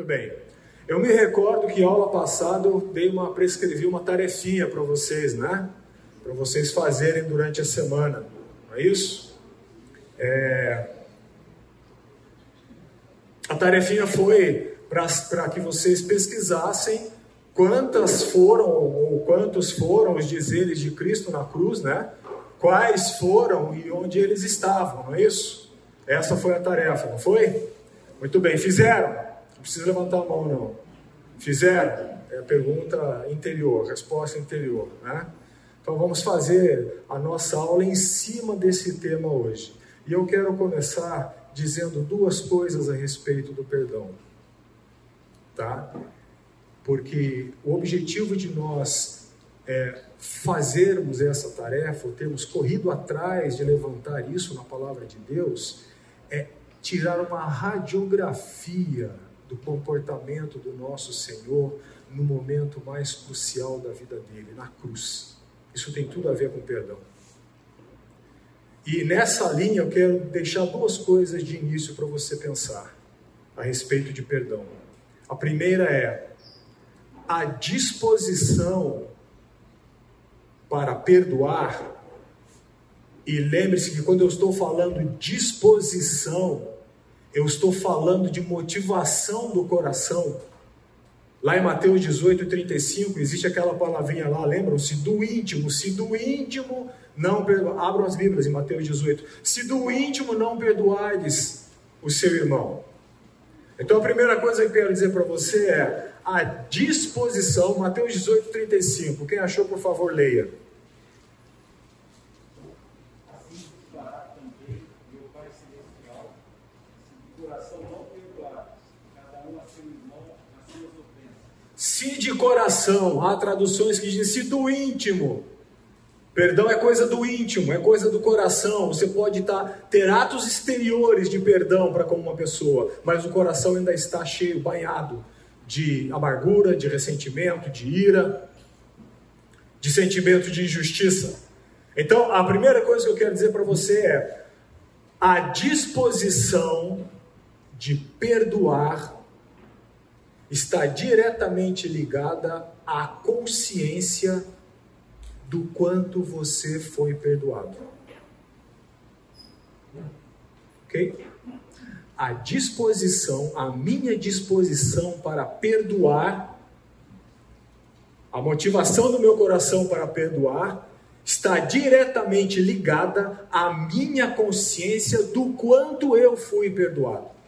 Muito bem. Eu me recordo que aula passada eu dei uma, prescrevi uma tarefinha para vocês, né? Para vocês fazerem durante a semana, não é isso? É... A tarefinha foi para que vocês pesquisassem quantas foram ou quantos foram os dizeres de Cristo na cruz, né? Quais foram e onde eles estavam, não é isso? Essa foi a tarefa, não foi? Muito bem, fizeram? Não precisa levantar a mão, não. Fizeram? É a pergunta interior, resposta interior, né? Então vamos fazer a nossa aula em cima desse tema hoje. E eu quero começar dizendo duas coisas a respeito do perdão. Tá? Porque o objetivo de nós é, fazermos essa tarefa, ou termos corrido atrás de levantar isso na palavra de Deus, é tirar uma radiografia do comportamento do nosso Senhor no momento mais crucial da vida dele, na cruz. Isso tem tudo a ver com perdão. E nessa linha eu quero deixar duas coisas de início para você pensar a respeito de perdão. A primeira é a disposição para perdoar. E lembre-se que quando eu estou falando disposição, eu estou falando de motivação do coração. Lá em Mateus 18, 35, existe aquela palavrinha lá, lembram-se? Do íntimo. Se do íntimo não perdoar. Abram as Bíblias em Mateus 18. Se do íntimo não perdoardes o seu irmão. Então a primeira coisa que eu quero dizer para você é a disposição, Mateus 18, 35. Quem achou, por favor, leia. Se de coração, há traduções que dizem se do íntimo. Perdão é coisa do íntimo, é coisa do coração. Você pode tá, ter atos exteriores de perdão para com uma pessoa, mas o coração ainda está cheio, banhado de amargura, de ressentimento, de ira, de sentimento de injustiça. Então, a primeira coisa que eu quero dizer para você é a disposição de perdoar está diretamente ligada à consciência do quanto você foi perdoado. Ok? A disposição, a minha disposição para perdoar, a motivação do meu coração para perdoar, está diretamente ligada à minha consciência do quanto eu fui perdoado.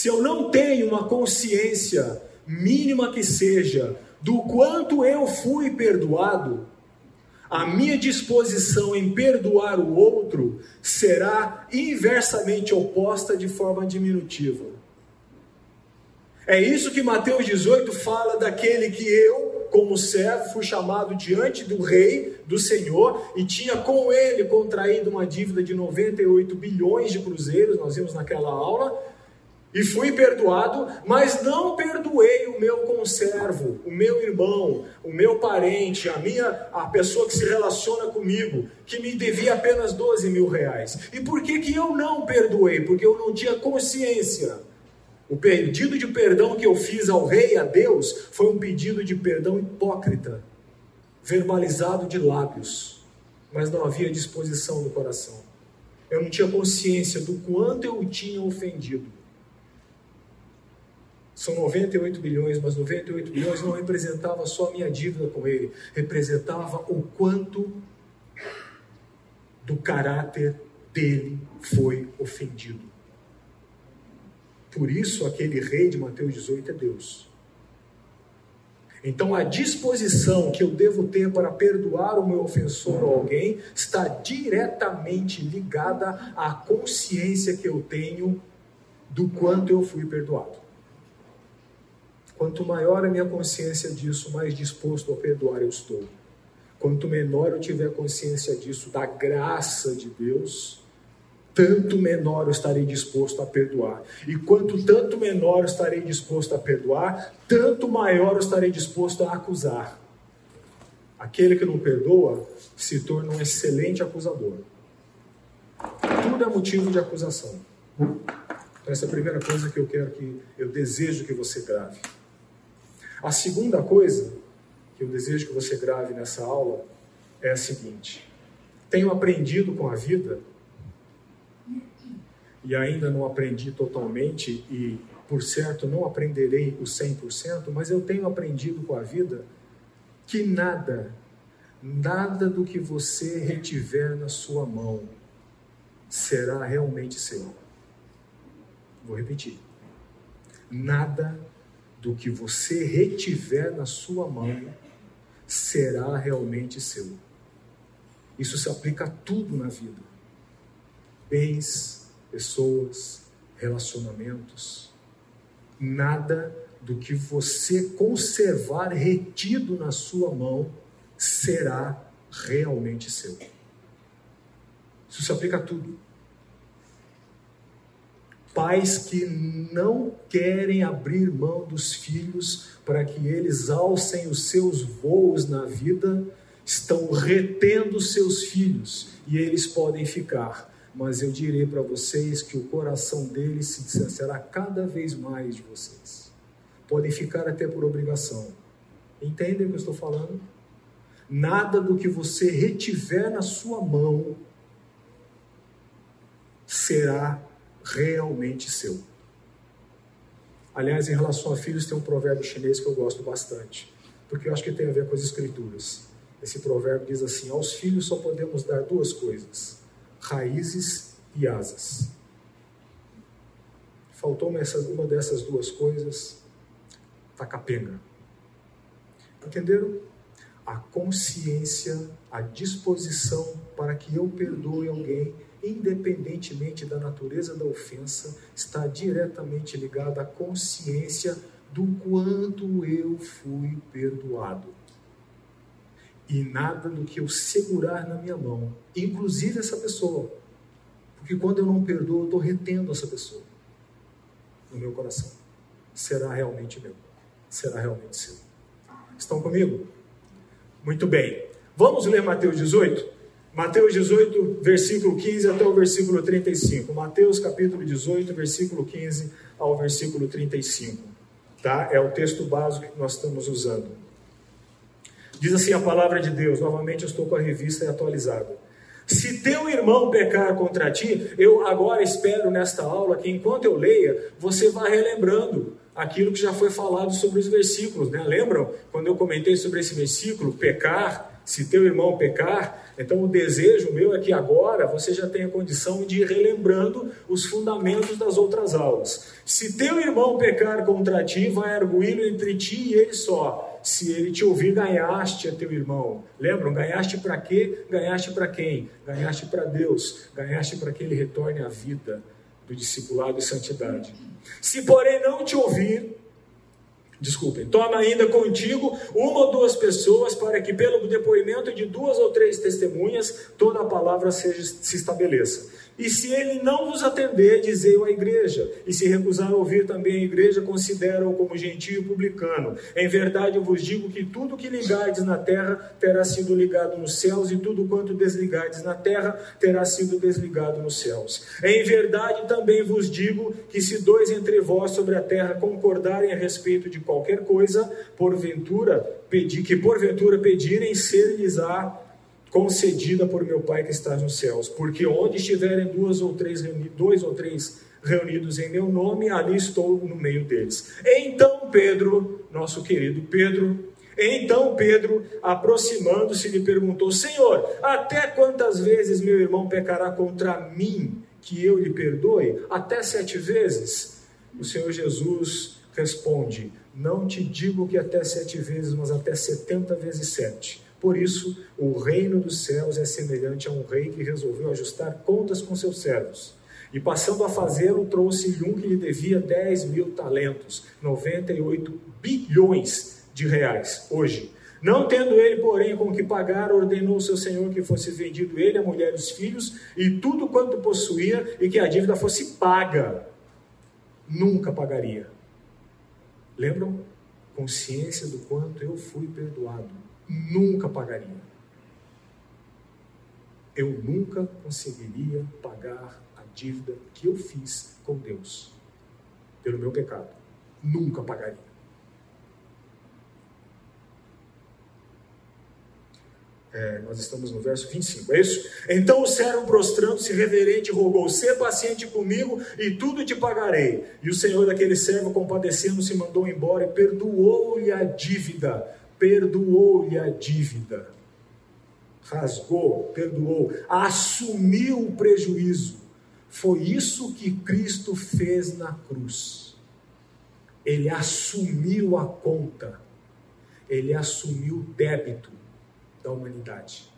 Se eu não tenho uma consciência, mínima que seja, do quanto eu fui perdoado, a minha disposição em perdoar o outro será inversamente oposta de forma diminutiva. É isso que Mateus 18 fala daquele que eu, como servo, fui chamado diante do rei, do Senhor, e tinha com ele contraído uma dívida de 98 bilhões de cruzeiros, nós vimos naquela aula, e fui perdoado, mas não perdoei o meu conservo, o meu irmão, o meu parente, a minha a pessoa que se relaciona comigo, que me devia apenas 12 mil reais. E por que, que eu não perdoei? Porque eu não tinha consciência. O pedido de perdão que eu fiz ao rei, a Deus, foi um pedido de perdão hipócrita, verbalizado de lábios, mas não havia disposição do coração. Eu não tinha consciência do quanto eu tinha ofendido. São 98 bilhões, mas 98 bilhões não representava só a minha dívida com ele, representava o quanto do caráter dele foi ofendido. Por isso, aquele rei de Mateus 18 é Deus. Então, a disposição que eu devo ter para perdoar o meu ofensor ou alguém está diretamente ligada à consciência que eu tenho do quanto eu fui perdoado. Quanto maior a minha consciência disso, mais disposto a perdoar eu estou. Quanto menor eu tiver consciência disso, da graça de Deus, tanto menor eu estarei disposto a perdoar. E quanto tanto menor eu estarei disposto a perdoar, tanto maior eu estarei disposto a acusar. Aquele que não perdoa se torna um excelente acusador. Tudo é motivo de acusação. Então, essa é a primeira coisa que eu quero que eu desejo que você grave. A segunda coisa que eu desejo que você grave nessa aula é a seguinte: tenho aprendido com a vida e ainda não aprendi totalmente e por certo não aprenderei o 100%, mas eu tenho aprendido com a vida que nada, nada do que você retiver na sua mão será realmente seu. Vou repetir. Nada do que você retiver na sua mão será realmente seu. Isso se aplica a tudo na vida: bens, pessoas, relacionamentos. Nada do que você conservar retido na sua mão será realmente seu. Isso se aplica a tudo. Pais que não querem abrir mão dos filhos para que eles alcem os seus voos na vida, estão retendo seus filhos e eles podem ficar. Mas eu direi para vocês que o coração deles se distanciará cada vez mais de vocês. Podem ficar até por obrigação. Entendem o que eu estou falando? Nada do que você retiver na sua mão será realmente seu. Aliás, em relação a filhos, tem um provérbio chinês que eu gosto bastante, porque eu acho que tem a ver com as escrituras. Esse provérbio diz assim: Aos filhos só podemos dar duas coisas: raízes e asas. Faltou uma, dessas duas coisas, tá capenga. Entenderam? A consciência, a disposição para que eu perdoe alguém independentemente da natureza da ofensa, está diretamente ligada à consciência do quanto eu fui perdoado. E nada do que eu segurar na minha mão, inclusive essa pessoa, porque quando eu não perdoo, eu estou retendo essa pessoa no meu coração, será realmente meu, será realmente seu. Estão comigo? Muito bem. Vamos ler Mateus 18? Mateus 18, versículo 15 até o versículo 35. Mateus capítulo 18, versículo 15 ao versículo 35. Tá? É o texto básico que nós estamos usando. Diz assim a palavra de Deus, novamente eu estou com a revista atualizada. Se teu irmão pecar contra ti, eu agora espero nesta aula que enquanto eu leia, você vá relembrando aquilo que já foi falado sobre os versículos, né? Lembram quando eu comentei sobre esse versículo, pecar, se teu irmão pecar, então, o desejo meu é que agora você já tenha condição de ir relembrando os fundamentos das outras aulas. Se teu irmão pecar contra ti, vai arguí-lo entre ti e ele só. Se ele te ouvir, ganhaste a teu irmão. Lembram? Ganhaste para quê? Ganhaste para quem? Ganhaste para Deus. Ganhaste para que ele retorne à vida do discipulado e santidade. Se, porém, não te ouvir, Desculpem, toma ainda contigo uma ou duas pessoas para que, pelo depoimento de duas ou três testemunhas, toda a palavra seja, se estabeleça. E se ele não vos atender, dizei-o à igreja. E se recusar a ouvir também a igreja, considera-o como gentio publicano. Em verdade, eu vos digo que tudo que ligardes na terra terá sido ligado nos céus, e tudo quanto desligardes na terra terá sido desligado nos céus. Em verdade, também vos digo que se dois entre vós sobre a terra concordarem a respeito de qualquer coisa, porventura, pedi, que porventura pedirem, ser-lhes-á concedida por meu Pai que está nos céus, porque onde estiverem duas ou três dois ou três reunidos em meu nome, ali estou no meio deles. Então Pedro, nosso querido Pedro, então Pedro, aproximando-se, lhe perguntou: Senhor, até quantas vezes meu irmão pecará contra mim que eu lhe perdoe? Até sete vezes? O Senhor Jesus responde: Não te digo que até sete vezes, mas até setenta vezes sete. Por isso, o reino dos céus é semelhante a um rei que resolveu ajustar contas com seus servos. E passando a fazê-lo, trouxe-lhe um que lhe devia 10 mil talentos, 98 bilhões de reais, hoje. Não tendo ele, porém, com que pagar, ordenou seu senhor que fosse vendido ele, a mulher e os filhos, e tudo quanto possuía, e que a dívida fosse paga. Nunca pagaria. Lembram? Consciência do quanto eu fui perdoado nunca pagaria. Eu nunca conseguiria pagar a dívida que eu fiz com Deus. pelo meu pecado. Nunca pagaria. É, nós estamos no verso 25, é isso? Então o servo prostrando-se reverente rogou: Sê paciente comigo e tudo te pagarei. E o senhor daquele servo, compadecendo-se, mandou embora e perdoou-lhe a dívida. Perdoou-lhe a dívida. Rasgou, perdoou, assumiu o prejuízo. Foi isso que Cristo fez na cruz. Ele assumiu a conta, ele assumiu o débito da humanidade.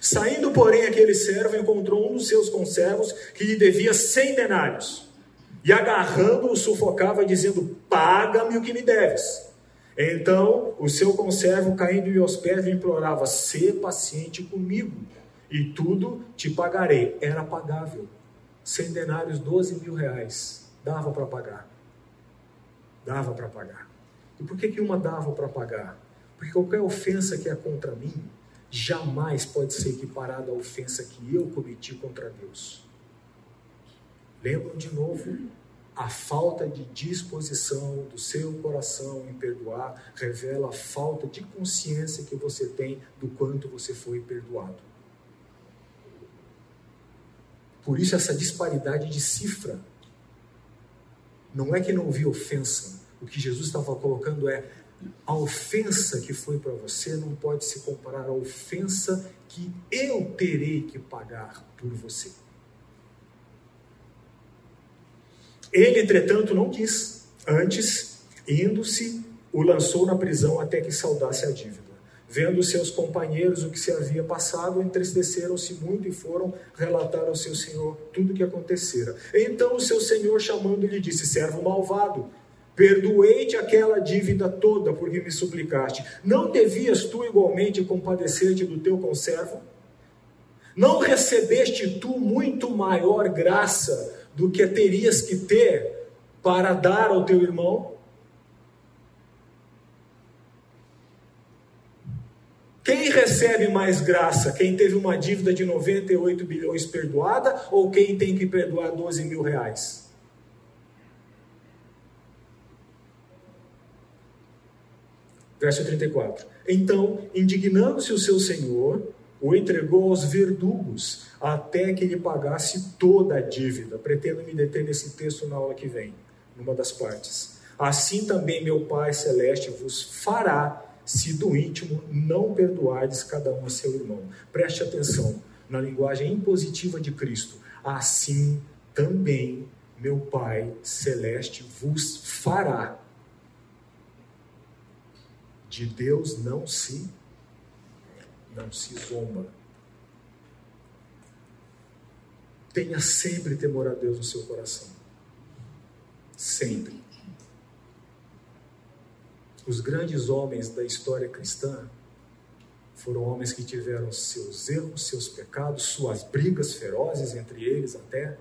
Saindo, porém, aquele servo encontrou um dos seus conservos que lhe devia cem denários. E agarrando-o, sufocava, dizendo: Paga-me o que me deves. Então o seu conservo, caindo-lhe aos pés, implorava: Sê paciente comigo, e tudo te pagarei. Era pagável. Cem denários, doze mil reais. Dava para pagar. Dava para pagar. E por que, que uma dava para pagar? Porque qualquer ofensa que é contra mim jamais pode ser equiparada à ofensa que eu cometi contra Deus. Lembram de novo? A falta de disposição do seu coração em perdoar revela a falta de consciência que você tem do quanto você foi perdoado. Por isso, essa disparidade de cifra. Não é que não houve ofensa, o que Jesus estava colocando é a ofensa que foi para você não pode se comparar à ofensa que eu terei que pagar por você. Ele, entretanto, não quis. Antes, indo-se, o lançou na prisão até que saudasse a dívida. Vendo seus companheiros o que se havia passado, entristeceram-se muito e foram relatar ao seu senhor tudo o que acontecera. Então o seu senhor, chamando-lhe, disse: Servo malvado, Perdoei-te aquela dívida toda porque me suplicaste. Não devias tu igualmente compadecer-te do teu conservo? Não recebeste tu muito maior graça do que terias que ter para dar ao teu irmão? Quem recebe mais graça? Quem teve uma dívida de 98 bilhões perdoada ou quem tem que perdoar 12 mil reais? Verso 34. Então, indignando-se o seu senhor, o entregou aos verdugos até que lhe pagasse toda a dívida. Pretendo me deter nesse texto na aula que vem, numa das partes. Assim também meu Pai Celeste vos fará, se do íntimo não perdoardes cada um a seu irmão. Preste atenção na linguagem impositiva de Cristo. Assim também meu Pai Celeste vos fará de Deus não se não se zomba. Tenha sempre temor a Deus no seu coração. Sempre. Os grandes homens da história cristã foram homens que tiveram seus erros, seus pecados, suas brigas ferozes entre eles até,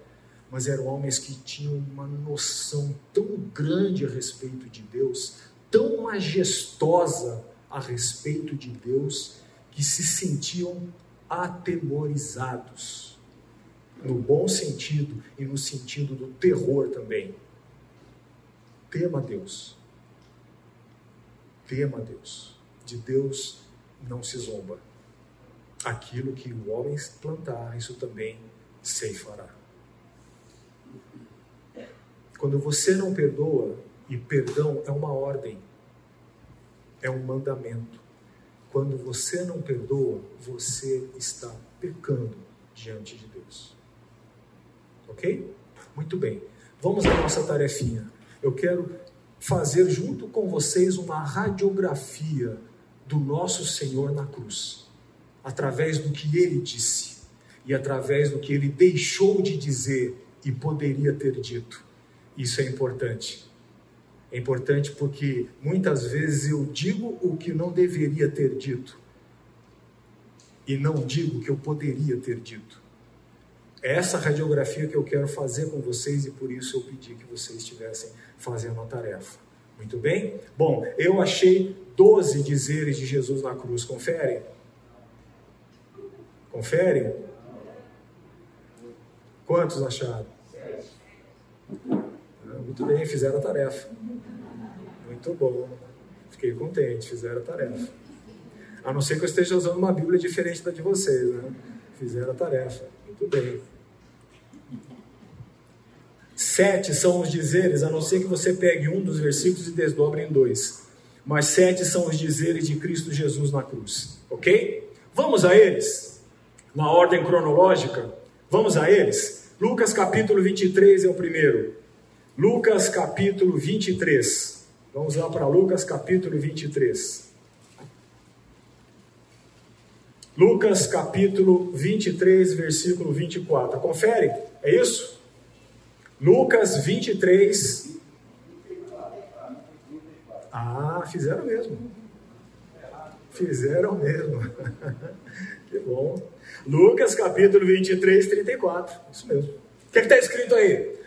mas eram homens que tinham uma noção tão grande a respeito de Deus, tão majestosa a respeito de Deus que se sentiam atemorizados, no bom sentido e no sentido do terror também. Tema Deus. Tema Deus. De Deus não se zomba. Aquilo que o homem plantar, isso também ceifará. Quando você não perdoa, e perdão é uma ordem, é um mandamento. Quando você não perdoa, você está pecando diante de Deus. Ok? Muito bem. Vamos à nossa tarefinha. Eu quero fazer junto com vocês uma radiografia do nosso Senhor na cruz, através do que ele disse e através do que ele deixou de dizer e poderia ter dito. Isso é importante. É importante porque muitas vezes eu digo o que não deveria ter dito e não digo o que eu poderia ter dito. É essa radiografia que eu quero fazer com vocês e por isso eu pedi que vocês estivessem fazendo a tarefa. Muito bem? Bom, eu achei 12 dizeres de Jesus na cruz. Confere? Confere? Quantos acharam? Ah, muito bem, fizeram a tarefa. Muito bom. Fiquei contente, fizeram a tarefa. A não ser que eu esteja usando uma Bíblia diferente da de vocês, né? Fizeram a tarefa. Muito bem. Sete são os dizeres, a não ser que você pegue um dos versículos e desdobre em dois. Mas sete são os dizeres de Cristo Jesus na cruz. Ok? Vamos a eles? Na ordem cronológica? Vamos a eles? Lucas capítulo 23 é o primeiro. Lucas capítulo 23. Vamos lá para Lucas capítulo 23. Lucas capítulo 23, versículo 24. Confere? É isso? Lucas 23. Ah, fizeram mesmo. Fizeram mesmo. que bom. Lucas capítulo 23, 34. Isso mesmo. O que está escrito aí?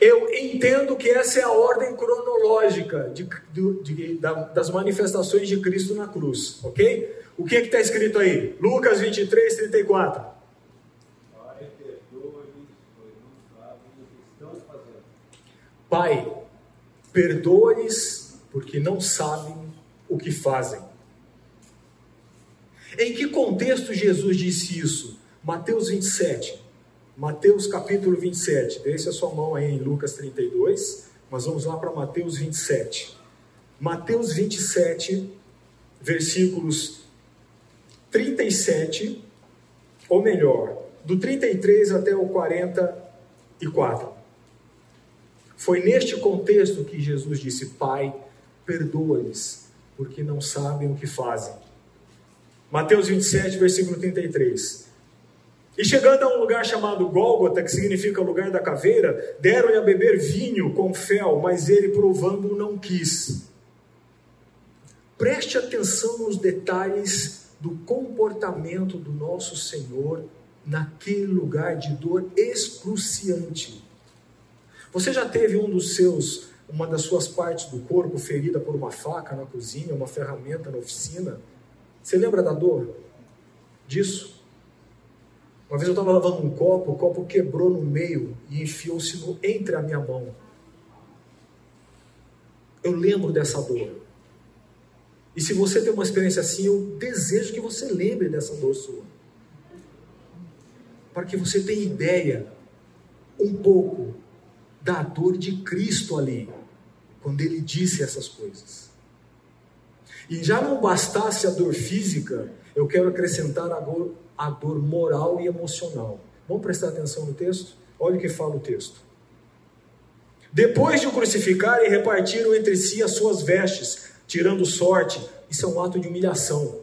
Eu entendo que essa é a ordem cronológica de, de, de, das manifestações de Cristo na cruz, ok? O que é está escrito aí? Lucas 23, 34. Pai, perdoa-lhes porque não sabem o que fazem. Em que contexto Jesus disse isso? Mateus 27. Mateus capítulo 27. Deixe a sua mão aí em Lucas 32, mas vamos lá para Mateus 27. Mateus 27, versículos 37, ou melhor, do 33 até o 44. Foi neste contexto que Jesus disse: Pai, perdoa-lhes, porque não sabem o que fazem. Mateus 27, versículo 33. E chegando a um lugar chamado Gólgota, que significa lugar da caveira, deram-lhe a beber vinho com fel, mas ele, provando, não quis. Preste atenção nos detalhes do comportamento do nosso Senhor naquele lugar de dor excruciante. Você já teve um dos seus, uma das suas partes do corpo ferida por uma faca na cozinha, uma ferramenta na oficina? Você lembra da dor? Disso? Uma vez eu estava lavando um copo, o copo quebrou no meio e enfiou-se entre a minha mão. Eu lembro dessa dor. E se você tem uma experiência assim, eu desejo que você lembre dessa dor sua. Para que você tenha ideia um pouco da dor de Cristo ali, quando ele disse essas coisas. E já não bastasse a dor física, eu quero acrescentar a dor, a dor moral e emocional. Vamos prestar atenção no texto? Olha o que fala o texto. Depois de o crucificarem, repartiram entre si as suas vestes, tirando sorte. Isso é um ato de humilhação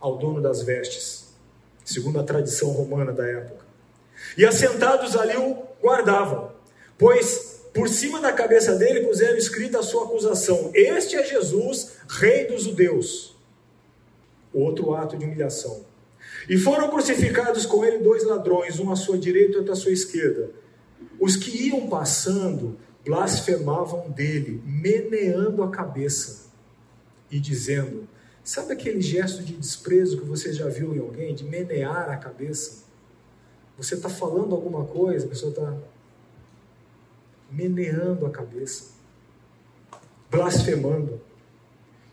ao dono das vestes, segundo a tradição romana da época. E assentados ali o guardavam pois por cima da cabeça dele puseram escrita a sua acusação: Este é Jesus, Rei dos Judeus. Outro ato de humilhação. E foram crucificados com ele dois ladrões, um à sua direita e outro à sua esquerda. Os que iam passando blasfemavam dele, meneando a cabeça e dizendo: Sabe aquele gesto de desprezo que você já viu em alguém, de menear a cabeça? Você está falando alguma coisa, a pessoa está meneando a cabeça, blasfemando.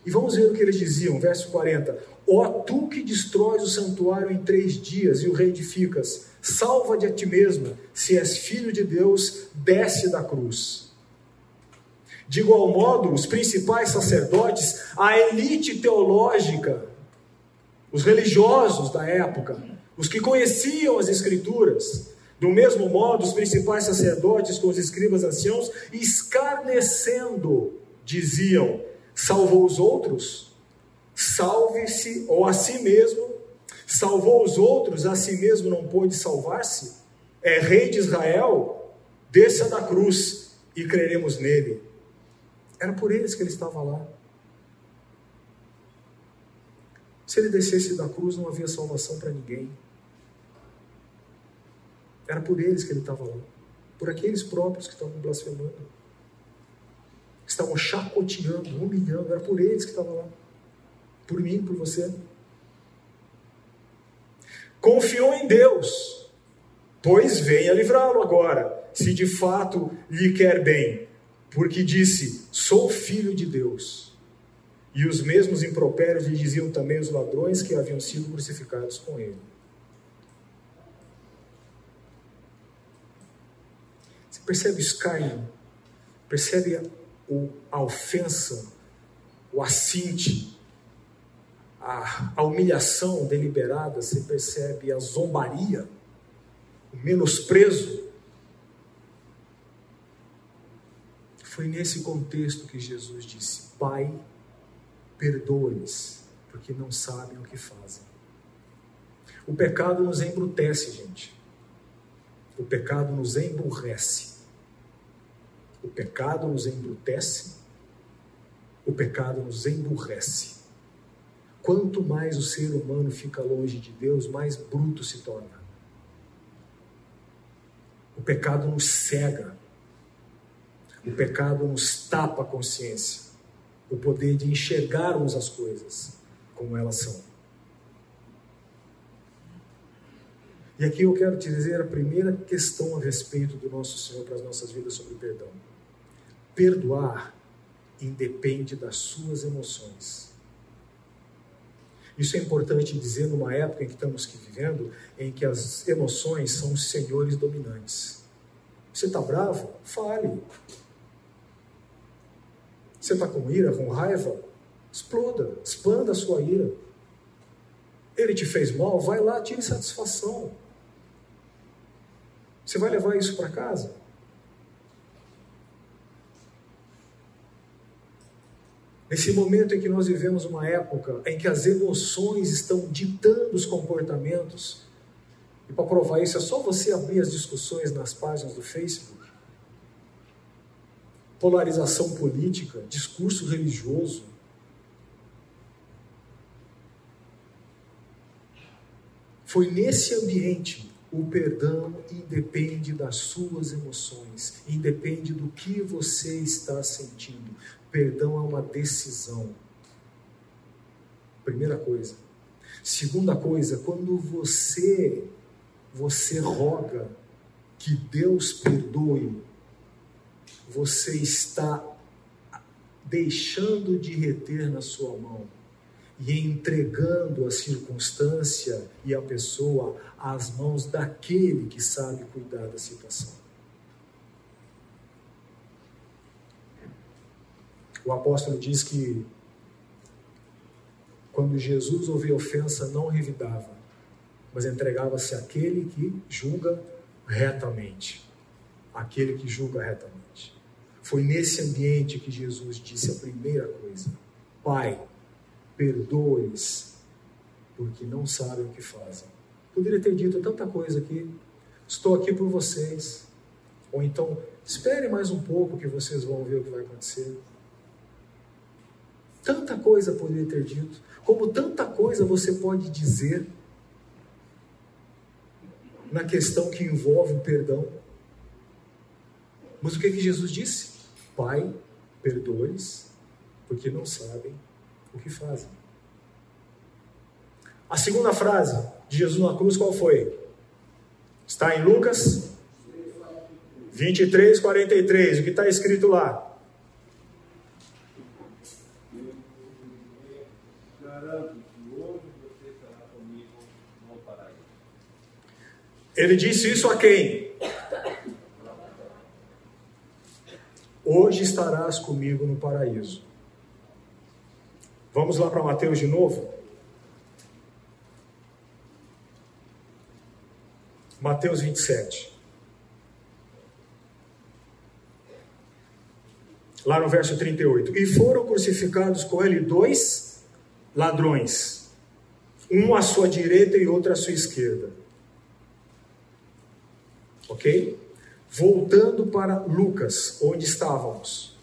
E vamos ver o que eles diziam, verso 40. Ó tu que destróis o santuário em três dias e o reedificas, salva-te a ti mesmo, se és filho de Deus, desce da cruz. De igual modo, os principais sacerdotes, a elite teológica, os religiosos da época, os que conheciam as Escrituras, do mesmo modo, os principais sacerdotes com os escribas anciãos, escarnecendo, diziam: salvou os outros, salve-se ou a si mesmo, salvou os outros, a si mesmo não pôde salvar-se. É rei de Israel, desça da cruz e creremos nele. Era por eles que ele estava lá. Se ele descesse da cruz, não havia salvação para ninguém. Era por eles que ele estava lá. Por aqueles próprios que estavam blasfemando. Que estavam chacoteando, humilhando. Era por eles que estavam lá. Por mim, por você. Confiou em Deus. Pois venha livrá-lo agora, se de fato lhe quer bem, porque disse: Sou filho de Deus. E os mesmos impropérios lhe diziam também os ladrões que haviam sido crucificados com ele. Você percebe o escárnio? Percebe a, a ofensa, o assinte, a, a humilhação deliberada? Você percebe a zombaria, o menosprezo? Foi nesse contexto que Jesus disse: Pai, perdoa-lhes, porque não sabem o que fazem. O pecado nos embrutece, gente. O pecado nos emburrece. O pecado nos embrutece. O pecado nos emburrece. Quanto mais o ser humano fica longe de Deus, mais bruto se torna. O pecado nos cega. O pecado nos tapa a consciência o poder de enxergarmos as coisas como elas são. E aqui eu quero te dizer a primeira questão a respeito do nosso Senhor para as nossas vidas sobre perdão. Perdoar independe das suas emoções. Isso é importante dizer numa época em que estamos vivendo, em que as emoções são os senhores dominantes. Você está bravo? Fale. Você está com ira, com raiva? Exploda, expanda a sua ira. Ele te fez mal, vai lá, tire satisfação. Você vai levar isso para casa? Nesse momento em que nós vivemos uma época em que as emoções estão ditando os comportamentos, e para provar isso é só você abrir as discussões nas páginas do Facebook polarização política, discurso religioso. Foi nesse ambiente o perdão independe das suas emoções, independe do que você está sentindo. Perdão é uma decisão. Primeira coisa. Segunda coisa, quando você você roga que Deus perdoe, você está deixando de reter na sua mão e entregando a circunstância e a pessoa às mãos daquele que sabe cuidar da situação. O apóstolo diz que quando Jesus ouvia ofensa, não revidava, mas entregava-se àquele que julga retamente. Aquele que julga retamente. Foi nesse ambiente que Jesus disse a primeira coisa: Pai, perdoe-os, porque não sabem o que fazem. Poderia ter dito tanta coisa aqui. Estou aqui por vocês. Ou então, espere mais um pouco que vocês vão ver o que vai acontecer. Tanta coisa poderia ter dito. Como tanta coisa você pode dizer na questão que envolve o perdão. Mas o que, que Jesus disse? Pai, perdoe-os, porque não sabem o que fazem. A segunda frase de Jesus na cruz qual foi? Está em Lucas 23, 43. O que está escrito lá? Ele disse isso a quem? Hoje estarás comigo no paraíso. Vamos lá para Mateus de novo? Mateus 27. Lá no verso 38. E foram crucificados com ele dois ladrões, um à sua direita e outro à sua esquerda. Ok? Voltando para Lucas, onde estávamos,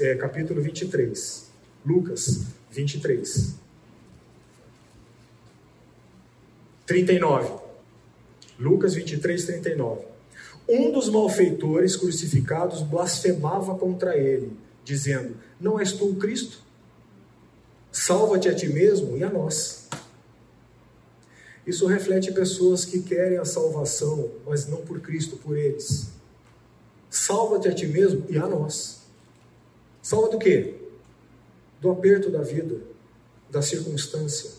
é, capítulo 23. Lucas 23. 39. Lucas 23, 39. Um dos malfeitores crucificados blasfemava contra ele, dizendo: Não és tu o Cristo? Salva-te a ti mesmo e a nós. Isso reflete pessoas que querem a salvação, mas não por Cristo, por eles. Salva-te a ti mesmo e a nós. Salva do quê? Do aperto da vida, da circunstância.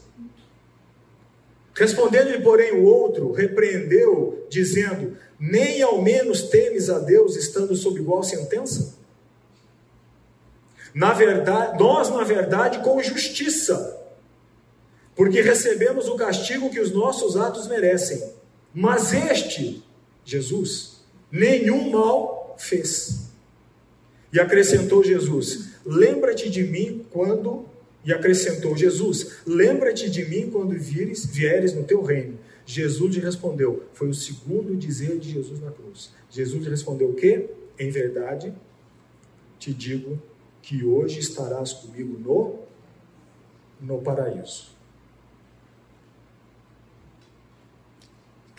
Respondendo-lhe, porém, o outro, repreendeu, dizendo: Nem ao menos temes a Deus, estando sob igual sentença? Na verdade, nós, na verdade, com justiça, porque recebemos o castigo que os nossos atos merecem. Mas este, Jesus, nenhum mal fez. E acrescentou Jesus: Lembra-te de mim quando. E acrescentou Jesus: Lembra-te de mim quando vieres no teu reino. Jesus lhe respondeu: Foi o segundo dizer de Jesus na cruz. Jesus lhe respondeu o quê? Em verdade, te digo que hoje estarás comigo no, no paraíso.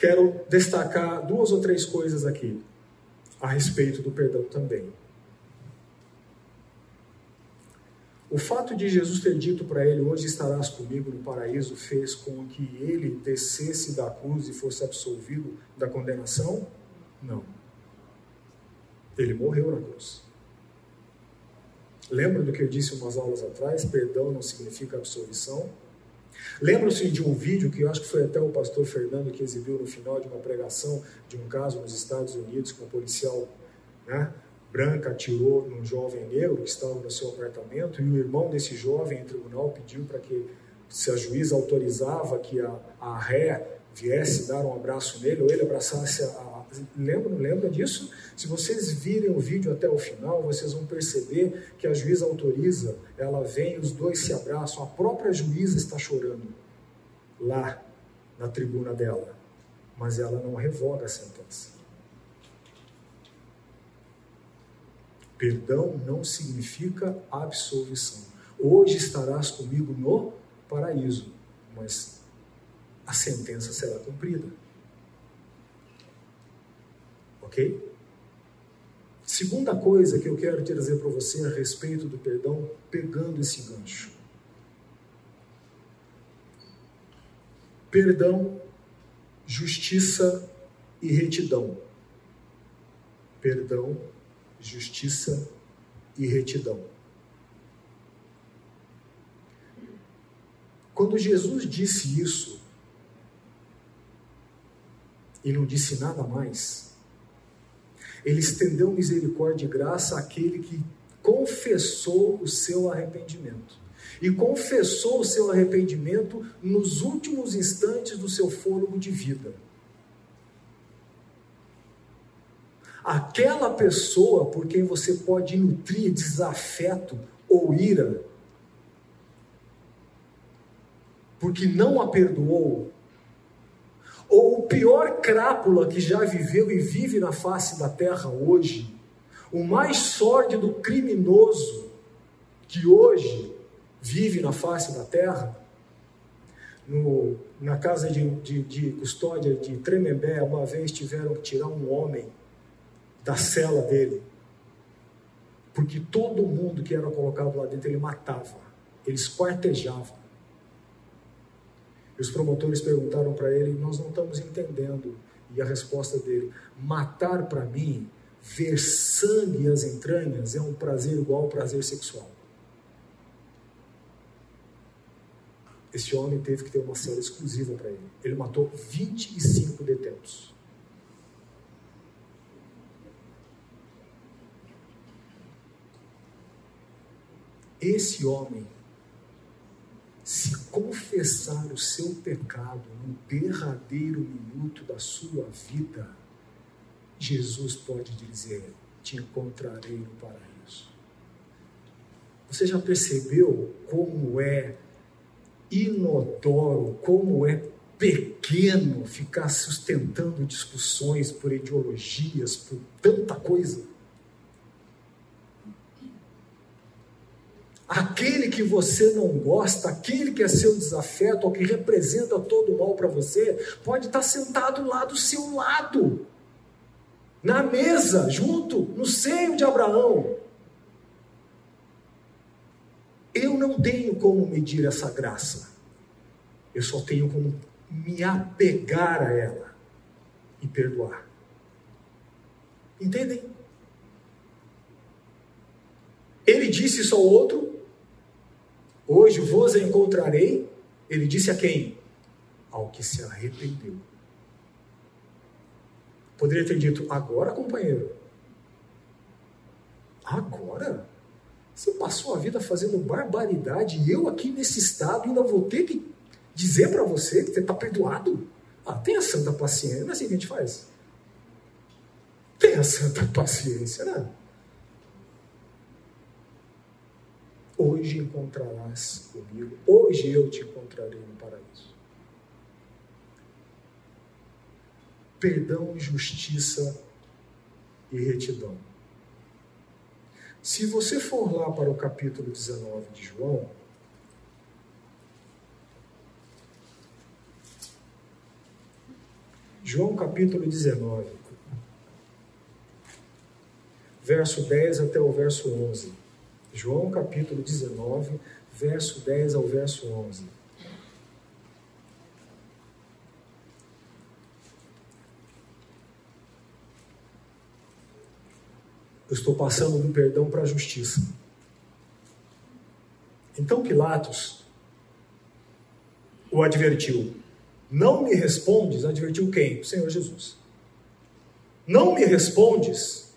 Quero destacar duas ou três coisas aqui a respeito do perdão também. O fato de Jesus ter dito para ele: Hoje estarás comigo no paraíso, fez com que ele descesse da cruz e fosse absolvido da condenação? Não. Ele morreu na cruz. Lembra do que eu disse umas aulas atrás? Perdão não significa absolvição. Lembram-se de um vídeo que eu acho que foi até o pastor Fernando que exibiu no final de uma pregação de um caso nos Estados Unidos que um policial né, branca atirou num jovem negro que estava no seu apartamento e o irmão desse jovem em tribunal pediu para que, se a juíza autorizava que a, a ré viesse dar um abraço nele ou ele abraçasse a, Lembra, lembra disso? Se vocês virem o vídeo até o final, vocês vão perceber que a juíza autoriza, ela vem, os dois se abraçam, a própria juíza está chorando lá na tribuna dela, mas ela não revoga a sentença. Perdão não significa absolvição. Hoje estarás comigo no paraíso, mas a sentença será cumprida. Ok? Segunda coisa que eu quero trazer para você a respeito do perdão, pegando esse gancho. Perdão, justiça e retidão. Perdão, justiça e retidão. Quando Jesus disse isso, e não disse nada mais, ele estendeu misericórdia e graça àquele que confessou o seu arrependimento. E confessou o seu arrependimento nos últimos instantes do seu fôlego de vida. Aquela pessoa por quem você pode nutrir desafeto ou ira, porque não a perdoou, ou o pior crápula que já viveu e vive na face da terra hoje, o mais sórdido criminoso que hoje vive na face da terra, no, na casa de, de, de custódia de Tremembé, uma vez tiveram que tirar um homem da cela dele, porque todo mundo que era colocado lá dentro ele matava, ele esquartejava. E os promotores perguntaram para ele: Nós não estamos entendendo. E a resposta dele: Matar para mim, ver sangue e as entranhas é um prazer igual ao prazer sexual. Esse homem teve que ter uma cela exclusiva para ele. Ele matou 25 detentos. Esse homem se confessar o seu pecado no derradeiro minuto da sua vida, Jesus pode dizer: Te encontrarei no paraíso. Você já percebeu como é inodoro, como é pequeno ficar sustentando discussões por ideologias, por tanta coisa? Aquele que você não gosta, aquele que é seu desafeto, ou que representa todo o mal para você, pode estar sentado lá do seu lado, na mesa, junto, no seio de Abraão. Eu não tenho como medir essa graça, eu só tenho como me apegar a ela e perdoar. Entendem? Ele disse isso ao outro: Hoje vos encontrarei. Ele disse a quem? Ao que se arrependeu. Poderia ter dito: Agora, companheiro. Agora? Você passou a vida fazendo barbaridade e eu aqui nesse estado ainda vou ter que dizer para você que você está perdoado? Ah, tenha santa paciência. Não é assim que a gente faz. Tenha santa paciência, né? Hoje encontrarás comigo. Hoje eu te encontrarei no paraíso. Perdão, justiça e retidão. Se você for lá para o capítulo 19 de João, João capítulo 19, verso 10 até o verso 11. João capítulo 19, verso 10 ao verso 11. Eu estou passando do perdão para a justiça. Então Pilatos o advertiu. Não me respondes, advertiu quem? O Senhor Jesus. Não me respondes.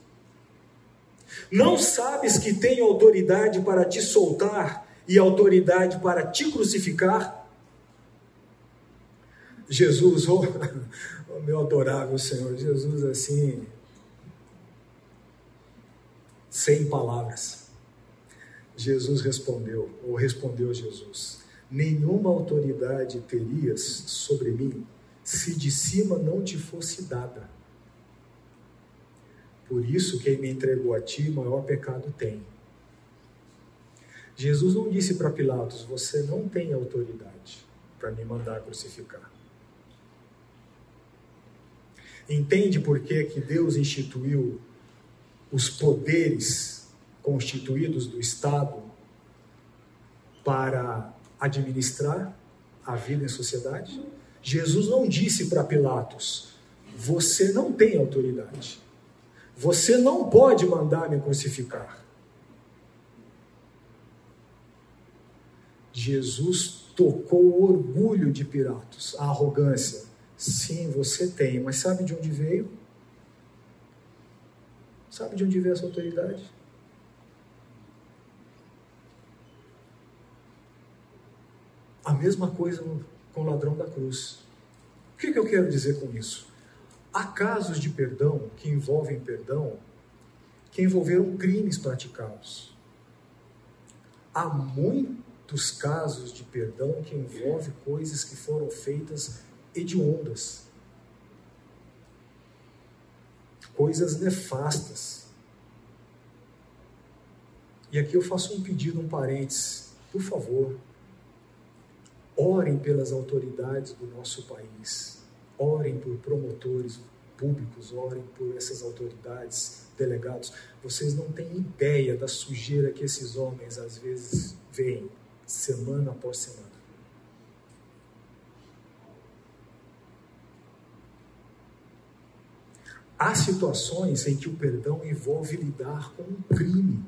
Não sabes que tenho autoridade para te soltar e autoridade para te crucificar? Jesus, oh, oh meu adorável Senhor, Jesus assim, sem palavras. Jesus respondeu, ou respondeu Jesus: Nenhuma autoridade terias sobre mim se de cima não te fosse dada. Por isso, quem me entregou a ti, maior pecado tem. Jesus não disse para Pilatos: Você não tem autoridade para me mandar crucificar. Entende por que, que Deus instituiu os poderes constituídos do Estado para administrar a vida em sociedade? Jesus não disse para Pilatos: você não tem autoridade, você não pode mandar me crucificar. Jesus tocou o orgulho de Pilatos, a arrogância. Sim, você tem, mas sabe de onde veio? Sabe de onde veio essa autoridade? A mesma coisa com o ladrão da cruz. O que eu quero dizer com isso? Há casos de perdão que envolvem perdão que envolveram crimes praticados. Há muitos casos de perdão que envolvem coisas que foram feitas hediondas coisas nefastas. E aqui eu faço um pedido, um parênteses. Por favor, orem pelas autoridades do nosso país. Orem por promotores públicos, orem por essas autoridades, delegados. Vocês não têm ideia da sujeira que esses homens às vezes veem, semana após semana. Há situações em que o perdão envolve lidar com um crime.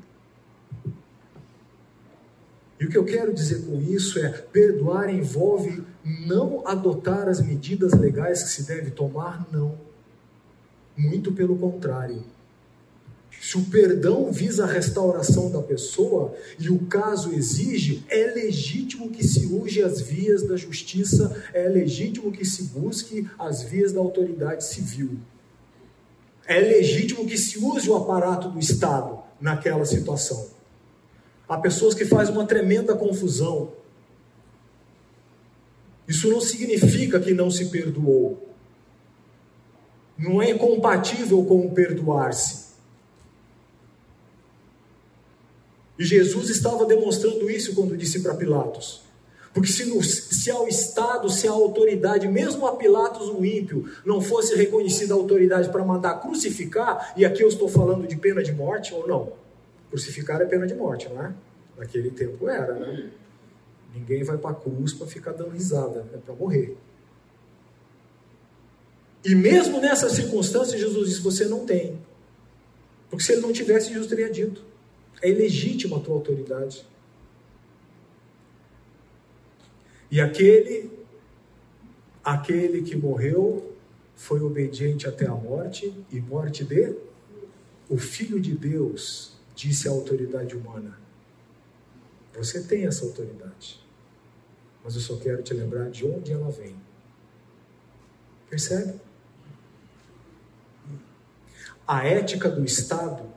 E o que eu quero dizer com isso é: perdoar envolve não adotar as medidas legais que se deve tomar, não. Muito pelo contrário. Se o perdão visa a restauração da pessoa e o caso exige, é legítimo que se use as vias da justiça, é legítimo que se busque as vias da autoridade civil. É legítimo que se use o aparato do Estado naquela situação. Há pessoas que fazem uma tremenda confusão. Isso não significa que não se perdoou. Não é incompatível com o perdoar-se. E Jesus estava demonstrando isso quando disse para Pilatos: porque se, no, se ao Estado, se a autoridade, mesmo a Pilatos o ímpio, não fosse reconhecida a autoridade para mandar crucificar, e aqui eu estou falando de pena de morte ou não? Crucificar é pena de morte, não é? Naquele tempo era, né? Ninguém vai para a cruz para ficar dando risada, é para morrer. E mesmo nessa circunstância, Jesus disse: Você não tem. Porque se ele não tivesse, Jesus teria dito: É ilegítima a tua autoridade. E aquele, aquele que morreu foi obediente até a morte e morte de o Filho de Deus disse à autoridade humana: Você tem essa autoridade, mas eu só quero te lembrar de onde ela vem. Percebe? A ética do Estado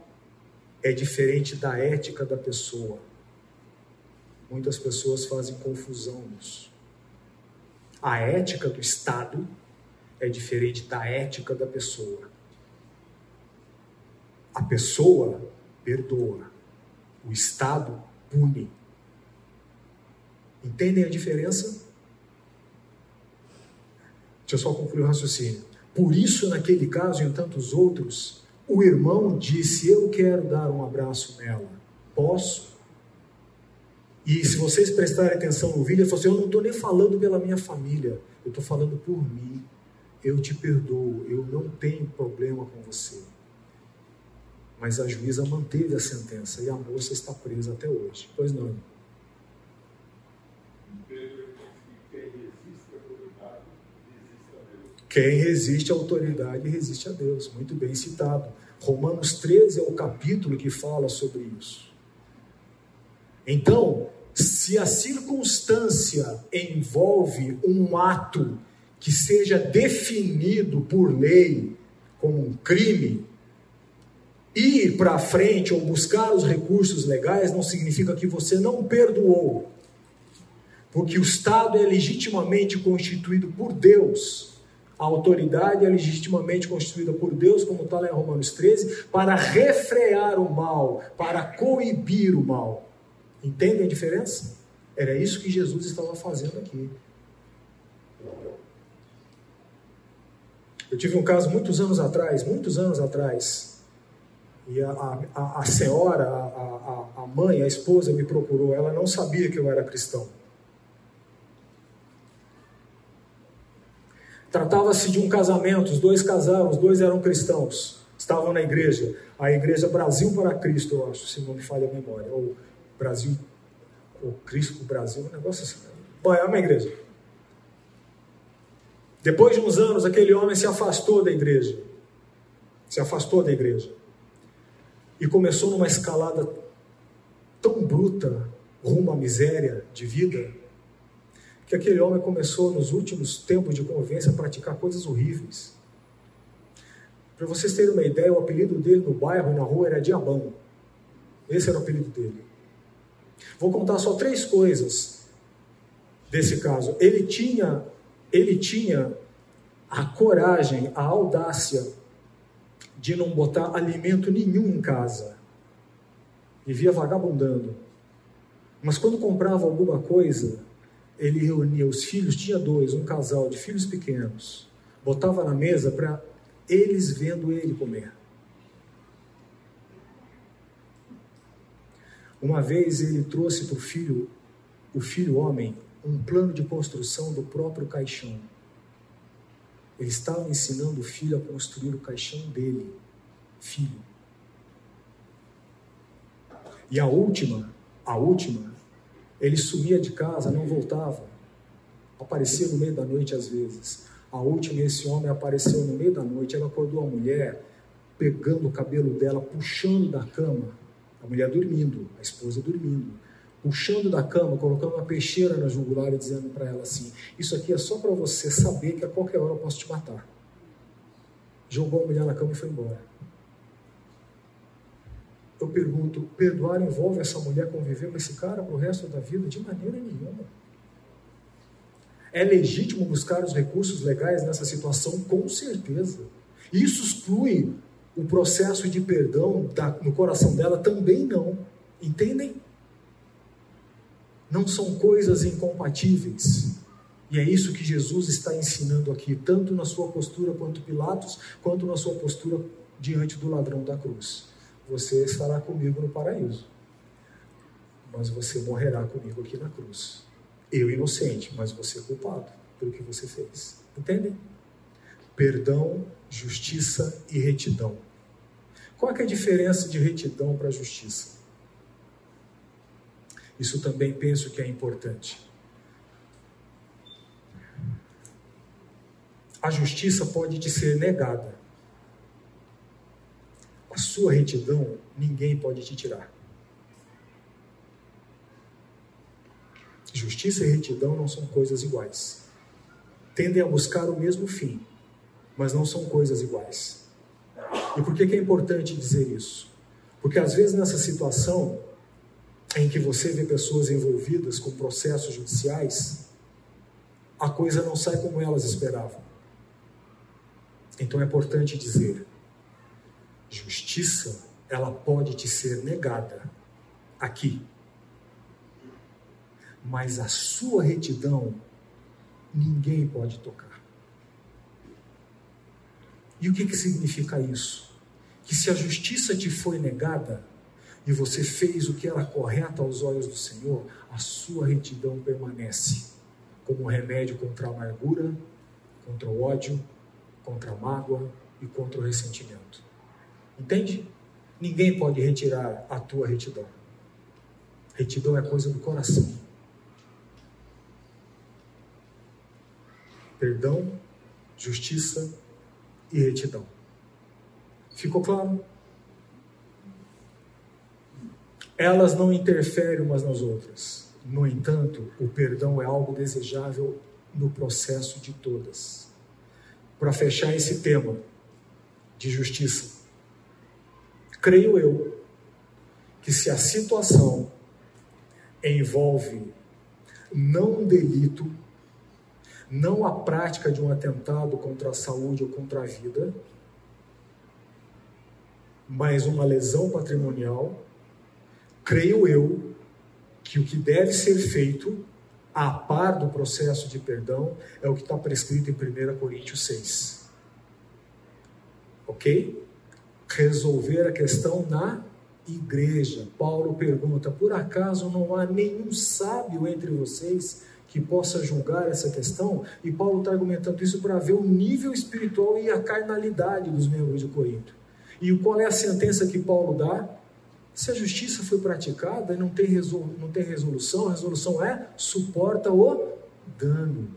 é diferente da ética da pessoa. Muitas pessoas fazem confusão nisso. A ética do Estado é diferente da ética da pessoa. A pessoa perdoa, o Estado pune. Entendem a diferença? Deixa eu só concluir o raciocínio. Por isso, naquele caso e em tantos outros, o irmão disse: Eu quero dar um abraço nela. Posso? E se vocês prestarem atenção no vídeo, falou assim: Eu não estou nem falando pela minha família, eu estou falando por mim. Eu te perdoo, eu não tenho problema com você. Mas a juíza manteve a sentença e a moça está presa até hoje. Pois não. Quem resiste à autoridade resiste a Deus. Muito bem citado. Romanos 13 é o capítulo que fala sobre isso. Então, se a circunstância envolve um ato que seja definido por lei como um crime, ir para frente ou buscar os recursos legais não significa que você não perdoou. Porque o Estado é legitimamente constituído por Deus. A autoridade é legitimamente constituída por Deus, como está lá em Romanos 13, para refrear o mal, para coibir o mal. Entendem a diferença? Era isso que Jesus estava fazendo aqui. Eu tive um caso muitos anos atrás, muitos anos atrás, e a, a, a senhora, a, a, mãe, a esposa me procurou, ela não sabia que eu era cristão. Tratava-se de um casamento, os dois casaram, os dois eram cristãos, estavam na igreja, a igreja Brasil para Cristo, eu acho, se não me falha a memória, ou Brasil, ou Cristo Brasil, um negócio assim. Bom, é uma igreja. Depois de uns anos, aquele homem se afastou da igreja. Se afastou da igreja. E começou numa escalada tão bruta rumo à miséria de vida, que aquele homem começou, nos últimos tempos de convivência, a praticar coisas horríveis. Para vocês terem uma ideia, o apelido dele no bairro e na rua era Diabão. Esse era o apelido dele. Vou contar só três coisas desse caso. Ele tinha ele tinha a coragem, a audácia de não botar alimento nenhum em casa. Vivia vagabundando. Mas quando comprava alguma coisa, ele reunia os filhos, tinha dois, um casal de filhos pequenos, botava na mesa para eles vendo ele comer. Uma vez ele trouxe para o filho, o filho homem, um plano de construção do próprio caixão. Ele estava ensinando o filho a construir o caixão dele, filho. E a última, a última, ele sumia de casa, não voltava. Aparecia no meio da noite às vezes. A última, esse homem apareceu no meio da noite. Ela acordou a mulher, pegando o cabelo dela, puxando da cama. A mulher dormindo, a esposa dormindo puxando da cama, colocando uma peixeira na jugular e dizendo para ela assim: Isso aqui é só para você saber que a qualquer hora eu posso te matar. Jogou a mulher na cama e foi embora. Eu pergunto: perdoar envolve essa mulher conviver com esse cara para o resto da vida? De maneira nenhuma. É legítimo buscar os recursos legais nessa situação? Com certeza. Isso exclui o processo de perdão no coração dela? Também não. Entendem? Não são coisas incompatíveis. E é isso que Jesus está ensinando aqui, tanto na sua postura quanto Pilatos, quanto na sua postura diante do ladrão da cruz. Você estará comigo no paraíso, mas você morrerá comigo aqui na cruz. Eu inocente, mas você culpado pelo que você fez. Entendem? Perdão, justiça e retidão. Qual é a diferença de retidão para justiça? Isso também penso que é importante. A justiça pode te ser negada. A sua retidão ninguém pode te tirar. Justiça e retidão não são coisas iguais. Tendem a buscar o mesmo fim, mas não são coisas iguais. E por que, é importante dizer isso? Porque às vezes nessa situação em que você vê pessoas envolvidas com processos judiciais, a coisa não sai como elas esperavam. Então é importante dizer: justiça, ela pode te ser negada aqui, mas a sua retidão ninguém pode tocar. E o que, que significa isso? Que se a justiça te foi negada e você fez o que era correto aos olhos do Senhor, a sua retidão permanece como remédio contra a amargura, contra o ódio, contra a mágoa e contra o ressentimento. Entende? Ninguém pode retirar a tua retidão. Retidão é coisa do coração. Perdão, justiça e retidão. Ficou claro? Elas não interferem umas nas outras. No entanto, o perdão é algo desejável no processo de todas. Para fechar esse tema de justiça, creio eu que se a situação envolve não um delito, não a prática de um atentado contra a saúde ou contra a vida, mas uma lesão patrimonial, creio eu que o que deve ser feito, a par do processo de perdão, é o que está prescrito em 1 Coríntios 6. Ok? Resolver a questão na igreja. Paulo pergunta: por acaso não há nenhum sábio entre vocês que possa julgar essa questão, e Paulo está argumentando isso para ver o nível espiritual e a carnalidade dos membros de Corinto. E qual é a sentença que Paulo dá? Se a justiça foi praticada e não tem, não tem resolução, a resolução é suporta o dano.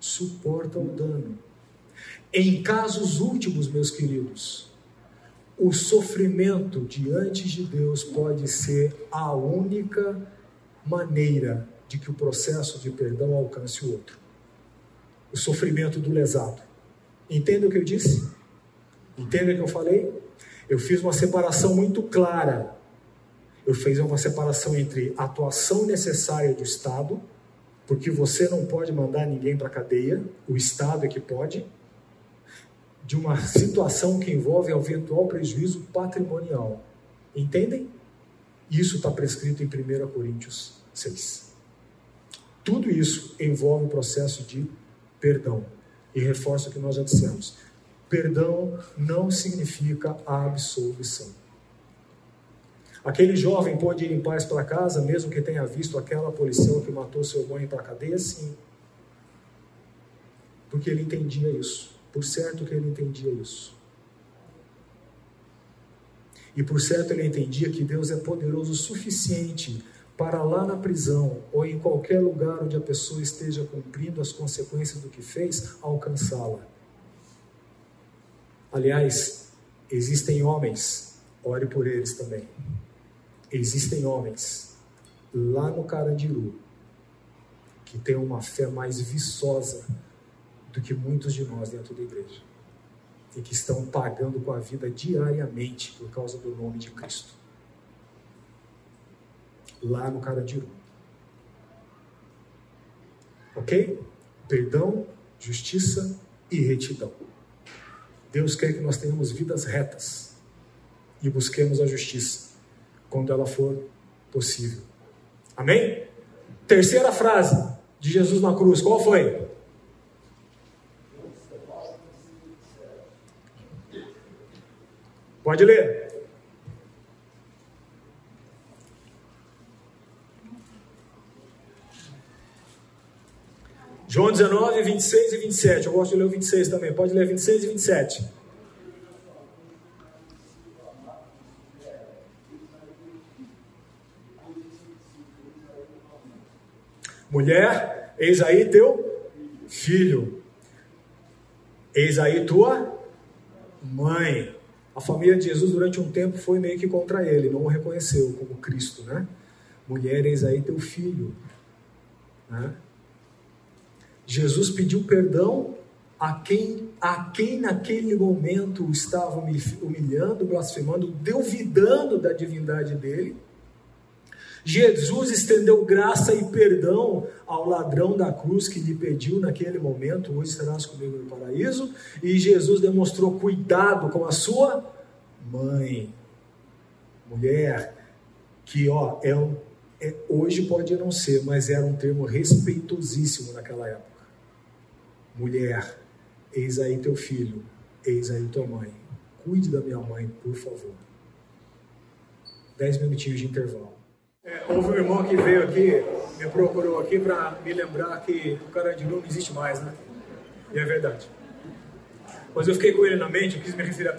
Suporta o dano. Em casos últimos, meus queridos, o sofrimento diante de Deus pode ser a única maneira de que o processo de perdão alcance o outro. O sofrimento do lesado. Entende o que eu disse? Entende o que eu falei? Eu fiz uma separação muito clara. Eu fiz uma separação entre a atuação necessária do Estado, porque você não pode mandar ninguém para a cadeia, o Estado é que pode, de uma situação que envolve eventual prejuízo patrimonial. Entendem? Isso está prescrito em 1 Coríntios 6. Tudo isso envolve o processo de perdão. E reforço o que nós já dissemos: perdão não significa absolvição. Aquele jovem pode ir em paz para casa, mesmo que tenha visto aquela policial que matou seu irmão para a cadeia? Sim. Porque ele entendia isso. Por certo que ele entendia isso. E por certo ele entendia que Deus é poderoso o suficiente para lá na prisão ou em qualquer lugar onde a pessoa esteja cumprindo as consequências do que fez, alcançá-la. Aliás, existem homens, ore por eles também. Existem homens lá no Carandiru que têm uma fé mais viçosa do que muitos de nós dentro da igreja e que estão pagando com a vida diariamente por causa do nome de Cristo lá no Carandiru. Ok? Perdão, justiça e retidão. Deus quer que nós tenhamos vidas retas e busquemos a justiça quando ela for possível. Amém? Terceira frase de Jesus na cruz, qual foi? Pode ler. João 19, 26 e 27. Eu gosto de ler o 26 também. Pode ler 26 e 27. Mulher, eis aí teu filho. Eis aí tua mãe. A família de Jesus, durante um tempo, foi meio que contra ele, não o reconheceu como Cristo, né? Mulher, eis aí teu filho. Né? Jesus pediu perdão a quem, a quem naquele momento estava humilhando, blasfemando, duvidando da divindade dele. Jesus estendeu graça e perdão ao ladrão da cruz que lhe pediu naquele momento: Hoje serás comigo no paraíso. E Jesus demonstrou cuidado com a sua mãe, mulher, que ó, é é, hoje pode não ser, mas era um termo respeitosíssimo naquela época. Mulher, eis aí teu filho, eis aí tua mãe. Cuide da minha mãe, por favor. Dez minutinhos de intervalo. É, houve um irmão que veio aqui, me procurou aqui para me lembrar que o Carandiru não existe mais, né? E é verdade. Mas eu fiquei com ele na mente, eu quis me referir à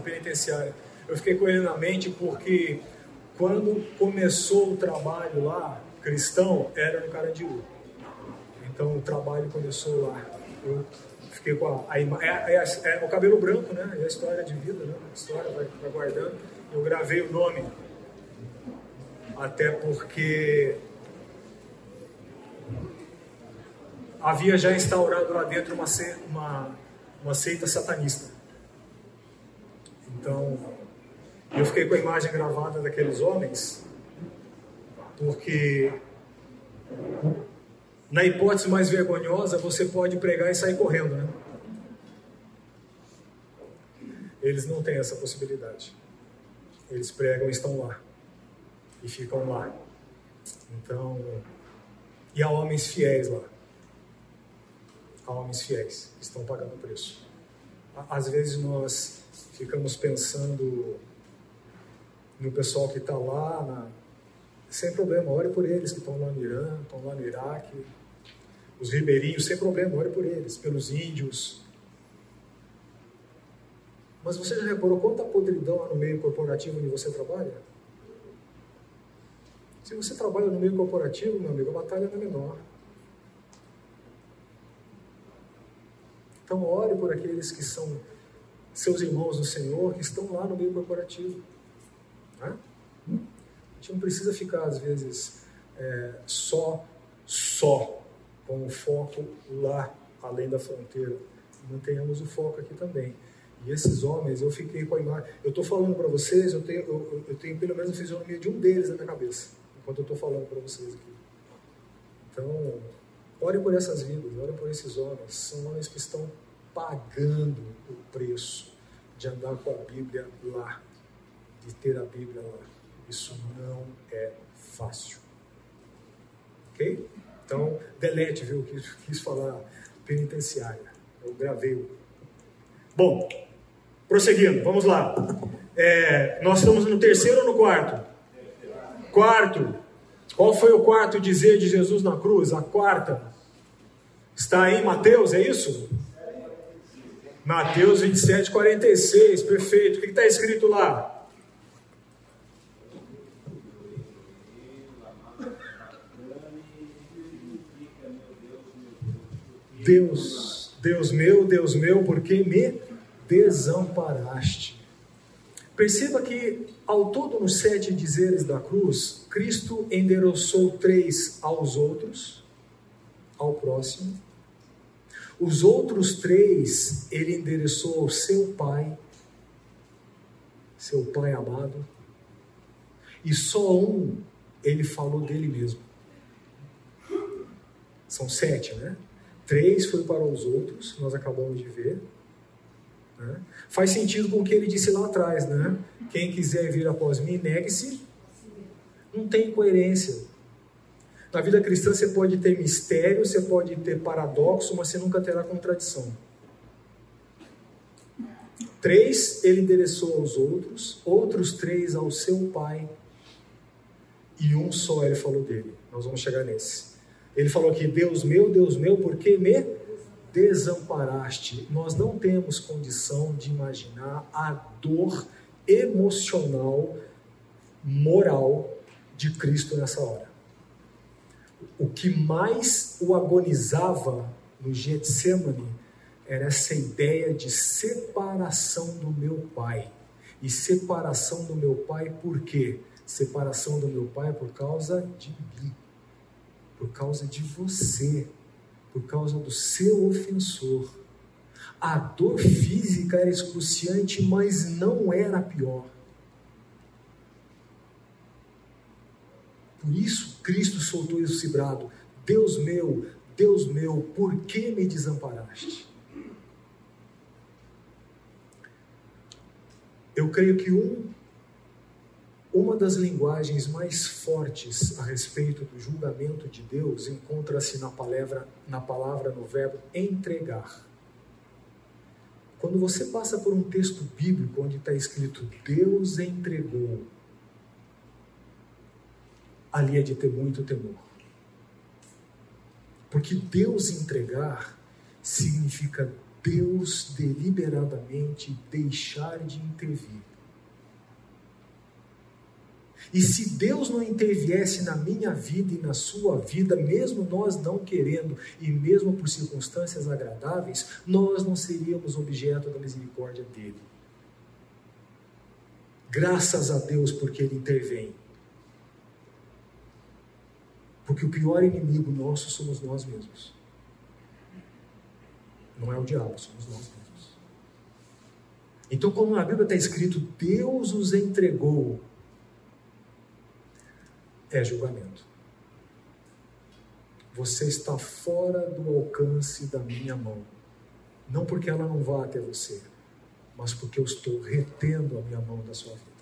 penitenciária. Eu fiquei com ele na mente porque quando começou o trabalho lá, cristão, era no Carandiru. Então o trabalho começou lá. Eu fiquei com a, a é, é, é, o cabelo branco, né? É a história de vida, né? A história vai, vai guardando. Eu gravei o nome até porque havia já instaurado lá dentro uma, uma, uma seita satanista. Então, eu fiquei com a imagem gravada daqueles homens, porque na hipótese mais vergonhosa, você pode pregar e sair correndo, né? Eles não têm essa possibilidade. Eles pregam e estão lá e ficam lá. Então, e há homens fiéis lá. Há homens fiéis que estão pagando o preço. Às vezes nós ficamos pensando no pessoal que está lá, na... sem problema, ore por eles que estão lá no Irã, estão lá no Iraque, os ribeirinhos, sem problema, ore por eles, pelos índios. Mas você já reparou quanta podridão há no meio corporativo onde você trabalha? Se você trabalha no meio corporativo, meu amigo, a batalha não é menor. Então, ore por aqueles que são seus irmãos no Senhor, que estão lá no meio corporativo. Né? A gente não precisa ficar, às vezes, é, só, só, com o foco lá, além da fronteira. Mantenhamos o foco aqui também. E esses homens, eu fiquei com a imagem. Eu estou falando para vocês, eu tenho, eu, eu tenho pelo menos a fisionomia de um deles na minha cabeça enquanto eu estou falando para vocês aqui. Então, ore por essas vidas, ore por esses homens. São homens que estão pagando o preço de andar com a Bíblia lá, de ter a Bíblia lá. Isso não é fácil. Ok? Então, delete, viu? Quis, quis falar penitenciária. Eu gravei. Bom, prosseguindo, vamos lá. É, nós estamos no terceiro ou no quarto? Quarto, qual foi o quarto dizer de Jesus na cruz? A quarta. Está em Mateus, é isso? Mateus 27, 46, perfeito. O que está escrito lá? Deus, Deus meu, Deus meu, por que me desamparaste? Perceba que, ao todo, nos sete dizeres da cruz, Cristo endereçou três aos outros, ao próximo. Os outros três, ele endereçou ao seu Pai, seu Pai amado. E só um, ele falou dele mesmo. São sete, né? Três foi para os outros, nós acabamos de ver. Né? Faz sentido com o que ele disse lá atrás, né? Quem quiser vir após mim, negue-se. Não tem coerência. Na vida cristã você pode ter mistério, você pode ter paradoxo, mas você nunca terá contradição. Três ele endereçou aos outros, outros três ao seu pai, e um só ele falou dele. Nós vamos chegar nesse. Ele falou aqui: Deus meu, Deus meu, por que me desamparaste? Nós não temos condição de imaginar a dor emocional, moral de Cristo nessa hora. O que mais o agonizava no Getsemane era essa ideia de separação do meu pai. E separação do meu pai por quê? Separação do meu pai por causa de mim, por causa de você, por causa do seu ofensor. A dor física era excruciante, mas não era pior. Por isso Cristo soltou esse brado: Deus meu, Deus meu, por que me desamparaste? Eu creio que um, uma das linguagens mais fortes a respeito do julgamento de Deus encontra-se na palavra, na palavra, no verbo entregar. Quando você passa por um texto bíblico onde está escrito Deus entregou, ali é de ter muito temor. Porque Deus entregar significa Deus deliberadamente deixar de intervir. E se Deus não interviesse na minha vida e na sua vida, mesmo nós não querendo e mesmo por circunstâncias agradáveis, nós não seríamos objeto da misericórdia dele. Graças a Deus porque ele intervém. Porque o pior inimigo nosso somos nós mesmos. Não é o diabo, somos nós mesmos. Então, quando na Bíblia está escrito Deus os entregou, é julgamento. Você está fora do alcance da minha mão. Não porque ela não vá até você, mas porque eu estou retendo a minha mão da sua vida.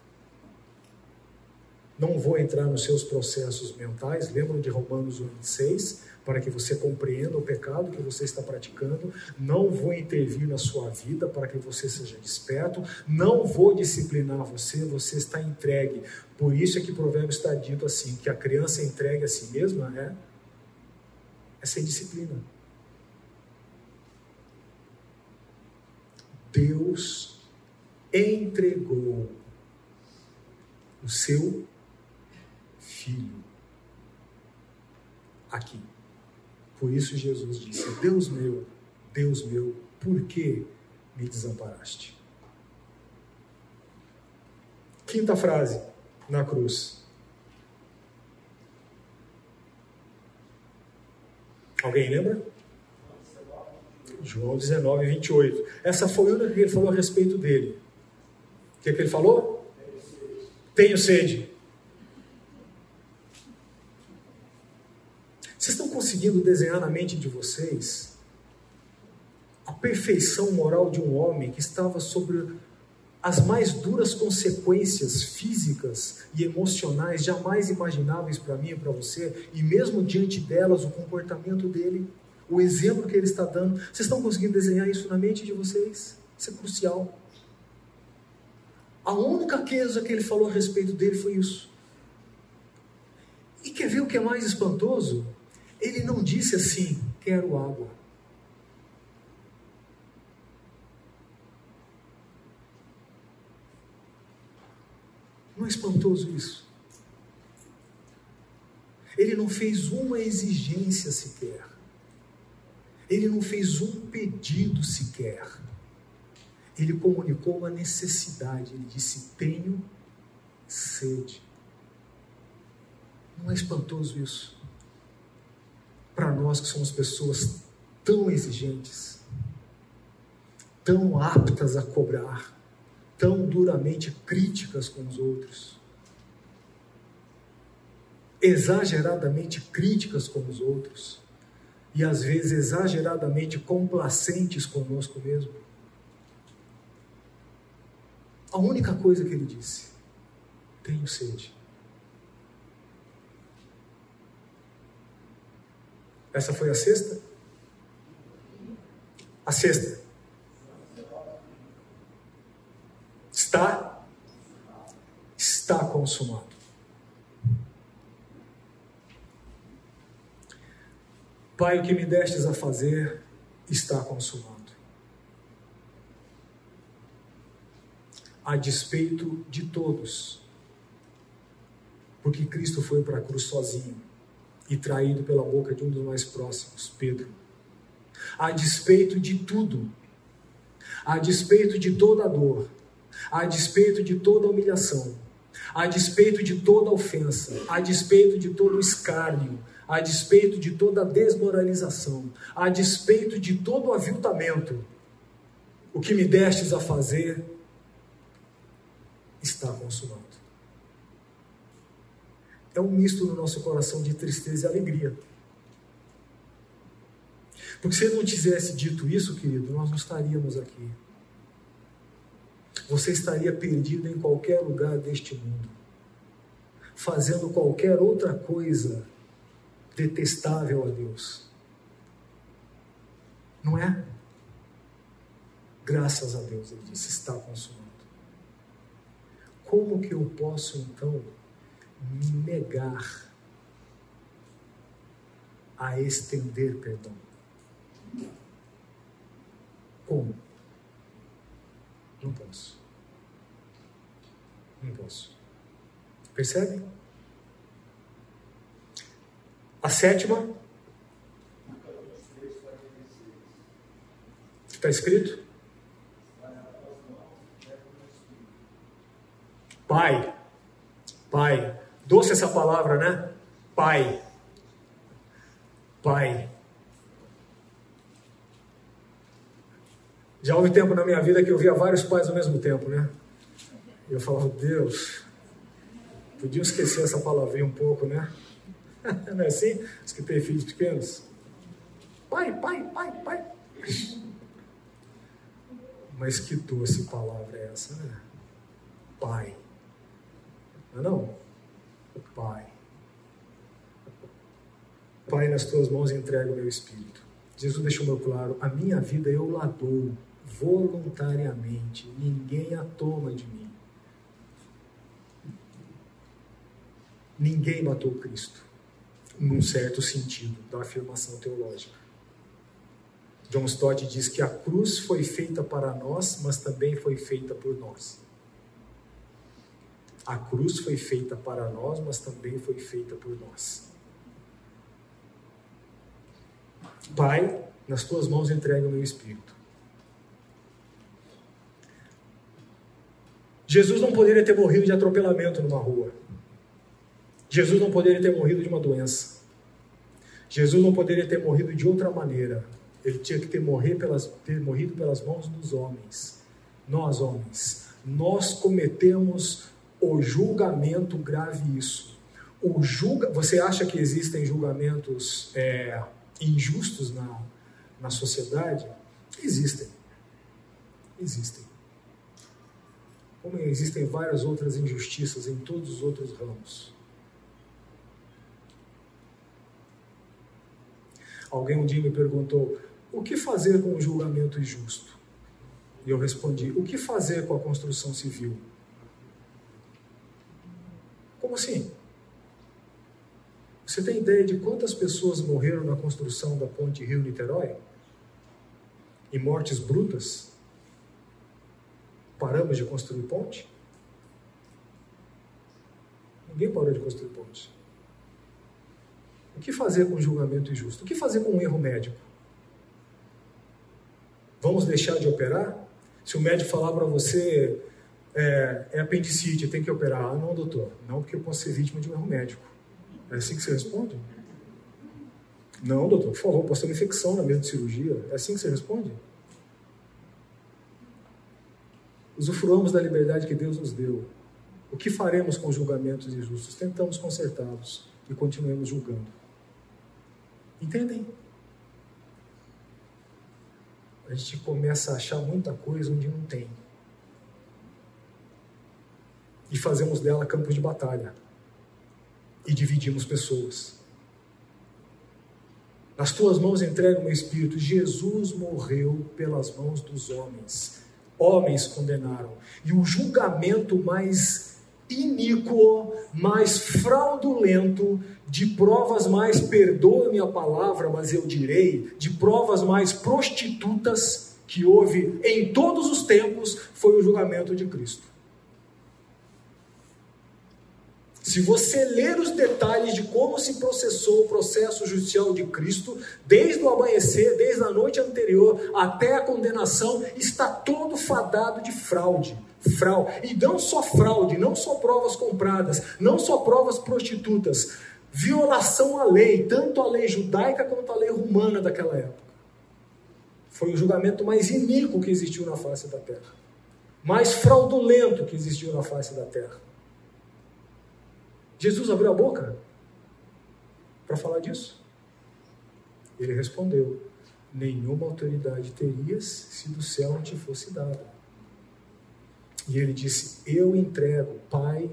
Não vou entrar nos seus processos mentais, lembram de Romanos 1,6? Para que você compreenda o pecado que você está praticando, não vou intervir na sua vida para que você seja desperto, não vou disciplinar você, você está entregue. Por isso é que o provérbio está dito assim: que a criança entregue a si mesma é, é sem disciplina. Deus entregou o seu filho aqui. Por isso Jesus disse: Deus meu, Deus meu, por que me desamparaste? Quinta frase na cruz. Alguém lembra? João 19, 28. Essa foi única que ele falou a respeito dele. O que, é que ele falou? Tenho sede. Vocês estão conseguindo desenhar na mente de vocês a perfeição moral de um homem que estava sobre as mais duras consequências físicas e emocionais jamais imagináveis para mim e para você, e mesmo diante delas, o comportamento dele, o exemplo que ele está dando. Vocês estão conseguindo desenhar isso na mente de vocês? Isso é crucial. A única coisa que ele falou a respeito dele foi isso. E quer ver o que é mais espantoso? Ele não disse assim: quero água. Não é espantoso isso? Ele não fez uma exigência sequer. Ele não fez um pedido sequer. Ele comunicou uma necessidade. Ele disse: Tenho sede. Não é espantoso isso? Para nós que somos pessoas tão exigentes, tão aptas a cobrar, tão duramente críticas com os outros, exageradamente críticas com os outros e às vezes exageradamente complacentes conosco mesmo. A única coisa que ele disse: tenho sede. Essa foi a sexta? A sexta. Está? Está consumado. Pai, o que me destes a fazer está consumado. A despeito de todos, porque Cristo foi para a cruz sozinho e traído pela boca de um dos mais próximos, Pedro. A despeito de tudo, a despeito de toda a dor, a despeito de toda a humilhação, a despeito de toda a ofensa, a despeito de todo o escárnio, a despeito de toda a desmoralização, a despeito de todo o aviltamento, o que me destes a fazer está consumado. É um misto no nosso coração de tristeza e alegria. Porque se ele não tivesse dito isso, querido, nós não estaríamos aqui. Você estaria perdido em qualquer lugar deste mundo, fazendo qualquer outra coisa detestável a Deus. Não é? Graças a Deus, ele disse: está consumado. Como que eu posso então negar a estender perdão? Como? Não posso. Não posso. Percebe? A sétima. Está escrito? Pai. Pai. Doce essa palavra, né? Pai. Pai. Já houve tempo na minha vida que eu via vários pais ao mesmo tempo, né? E eu falava, Deus, podia esquecer essa palavrinha um pouco, né? Não é assim? Os que têm filhos pequenos. Pai, pai, pai, pai. Mas que doce palavra é essa, né? Pai. Não é não? Pai. Pai, nas tuas mãos entrego o meu espírito. Jesus deixou meu claro: a minha vida eu la dou voluntariamente, ninguém a toma de mim. Ninguém matou Cristo, num certo sentido da afirmação teológica. John Stott diz que a cruz foi feita para nós, mas também foi feita por nós. A cruz foi feita para nós, mas também foi feita por nós. Pai, nas tuas mãos entrego o meu espírito. Jesus não poderia ter morrido de atropelamento numa rua. Jesus não poderia ter morrido de uma doença. Jesus não poderia ter morrido de outra maneira. Ele tinha que ter, morrer pelas, ter morrido pelas mãos dos homens. Nós, homens, nós cometemos o julgamento grave isso. O julga, você acha que existem julgamentos é, injustos na, na sociedade? Existem. Existem. Como existem várias outras injustiças em todos os outros ramos. Alguém um dia me perguntou: o que fazer com o julgamento injusto? E eu respondi: o que fazer com a construção civil? Como assim? Você tem ideia de quantas pessoas morreram na construção da ponte Rio-Niterói? E mortes brutas? Paramos de construir ponte? Ninguém parou de construir ponte. O que fazer com julgamento injusto? O que fazer com um erro médico? Vamos deixar de operar? Se o médico falar para você é, é, apendicite, tem que operar. Ah, não, doutor. Não, porque eu posso ser vítima de um erro médico. É assim que você responde? Não, doutor, por favor, posso ter uma infecção na mesa de cirurgia. É assim que você responde? Usufruamos da liberdade que Deus nos deu. O que faremos com julgamentos injustos? Tentamos consertá-los e continuemos julgando. Entendem? A gente começa a achar muita coisa onde não tem. E fazemos dela campos de batalha. E dividimos pessoas. Nas tuas mãos entrego o meu espírito. Jesus morreu pelas mãos dos homens homens condenaram. E o julgamento mais iníquo, mais fraudulento, de provas mais, perdoe-me a palavra, mas eu direi, de provas mais prostitutas que houve em todos os tempos, foi o julgamento de Cristo. Se você ler os detalhes de como se processou o processo judicial de Cristo, desde o amanhecer, desde a noite anterior até a condenação, está todo fadado de fraude. Fraude. E não só fraude, não só provas compradas, não só provas prostitutas. Violação à lei, tanto a lei judaica quanto a lei romana daquela época. Foi o julgamento mais iníquo que existiu na face da terra, mais fraudulento que existiu na face da terra. Jesus abriu a boca para falar disso. Ele respondeu: Nenhuma autoridade terias se do céu te fosse dada. E ele disse: Eu entrego, Pai,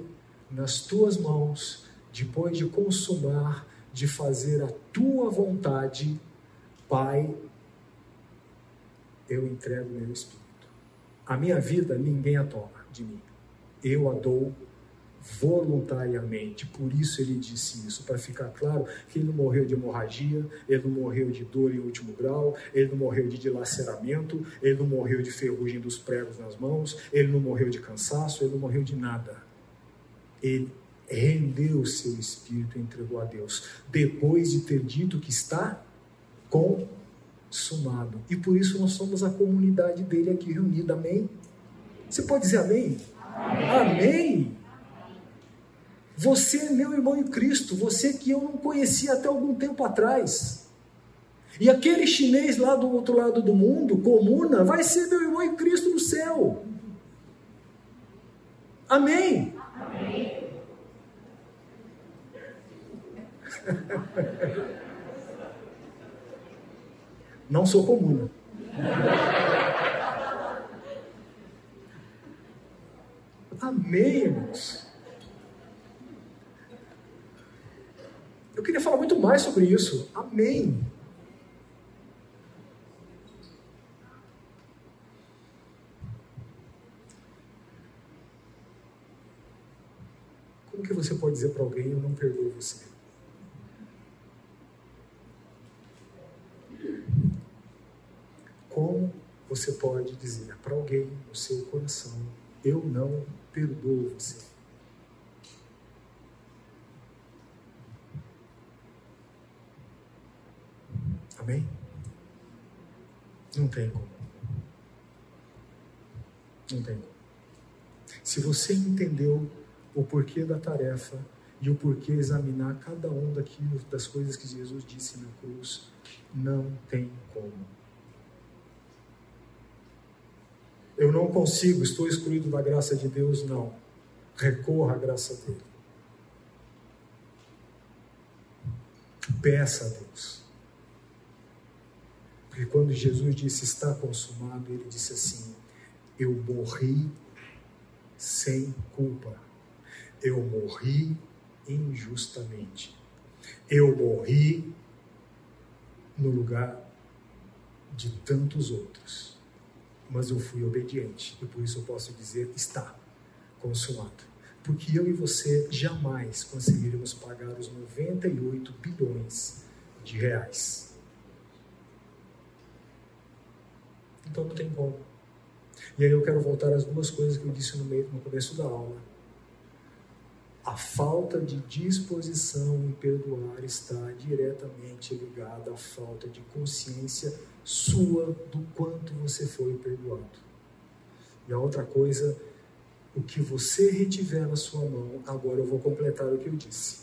nas tuas mãos, depois de consumar, de fazer a tua vontade, Pai, eu entrego meu espírito. A minha vida ninguém a toma de mim. Eu a dou voluntariamente. Por isso ele disse isso, para ficar claro que ele não morreu de hemorragia, ele não morreu de dor em último grau, ele não morreu de dilaceramento, ele não morreu de ferrugem dos pregos nas mãos, ele não morreu de cansaço, ele não morreu de nada. Ele rendeu o seu espírito e entregou a Deus, depois de ter dito que está consumado. E por isso nós somos a comunidade dele aqui reunida. Amém? Você pode dizer amém? Amém. amém. Você é meu irmão em Cristo, você que eu não conhecia até algum tempo atrás. E aquele chinês lá do outro lado do mundo, comuna, vai ser meu irmão em Cristo no céu. Amém? Amém. Não sou comuna. Amém, irmãos. Eu queria falar muito mais sobre isso. Amém. Como que você pode dizer para alguém eu não perdoo você? Como você pode dizer para alguém no seu coração eu não perdoo você? Amém? Não tem como. Não tem como. Se você entendeu o porquê da tarefa e o porquê examinar cada um daquilo, das coisas que Jesus disse na cruz, não tem como. Eu não consigo, estou excluído da graça de Deus, não. Recorra à graça dele. Peça a Deus. Porque quando Jesus disse está consumado, ele disse assim: Eu morri sem culpa. Eu morri injustamente. Eu morri no lugar de tantos outros. Mas eu fui obediente e por isso eu posso dizer: está consumado. Porque eu e você jamais conseguiremos pagar os 98 bilhões de reais Então não tem como. E aí eu quero voltar às duas coisas que eu disse no meio, no começo da aula. A falta de disposição em perdoar está diretamente ligada à falta de consciência sua do quanto você foi perdoado. E a outra coisa, o que você retiver na sua mão, agora eu vou completar o que eu disse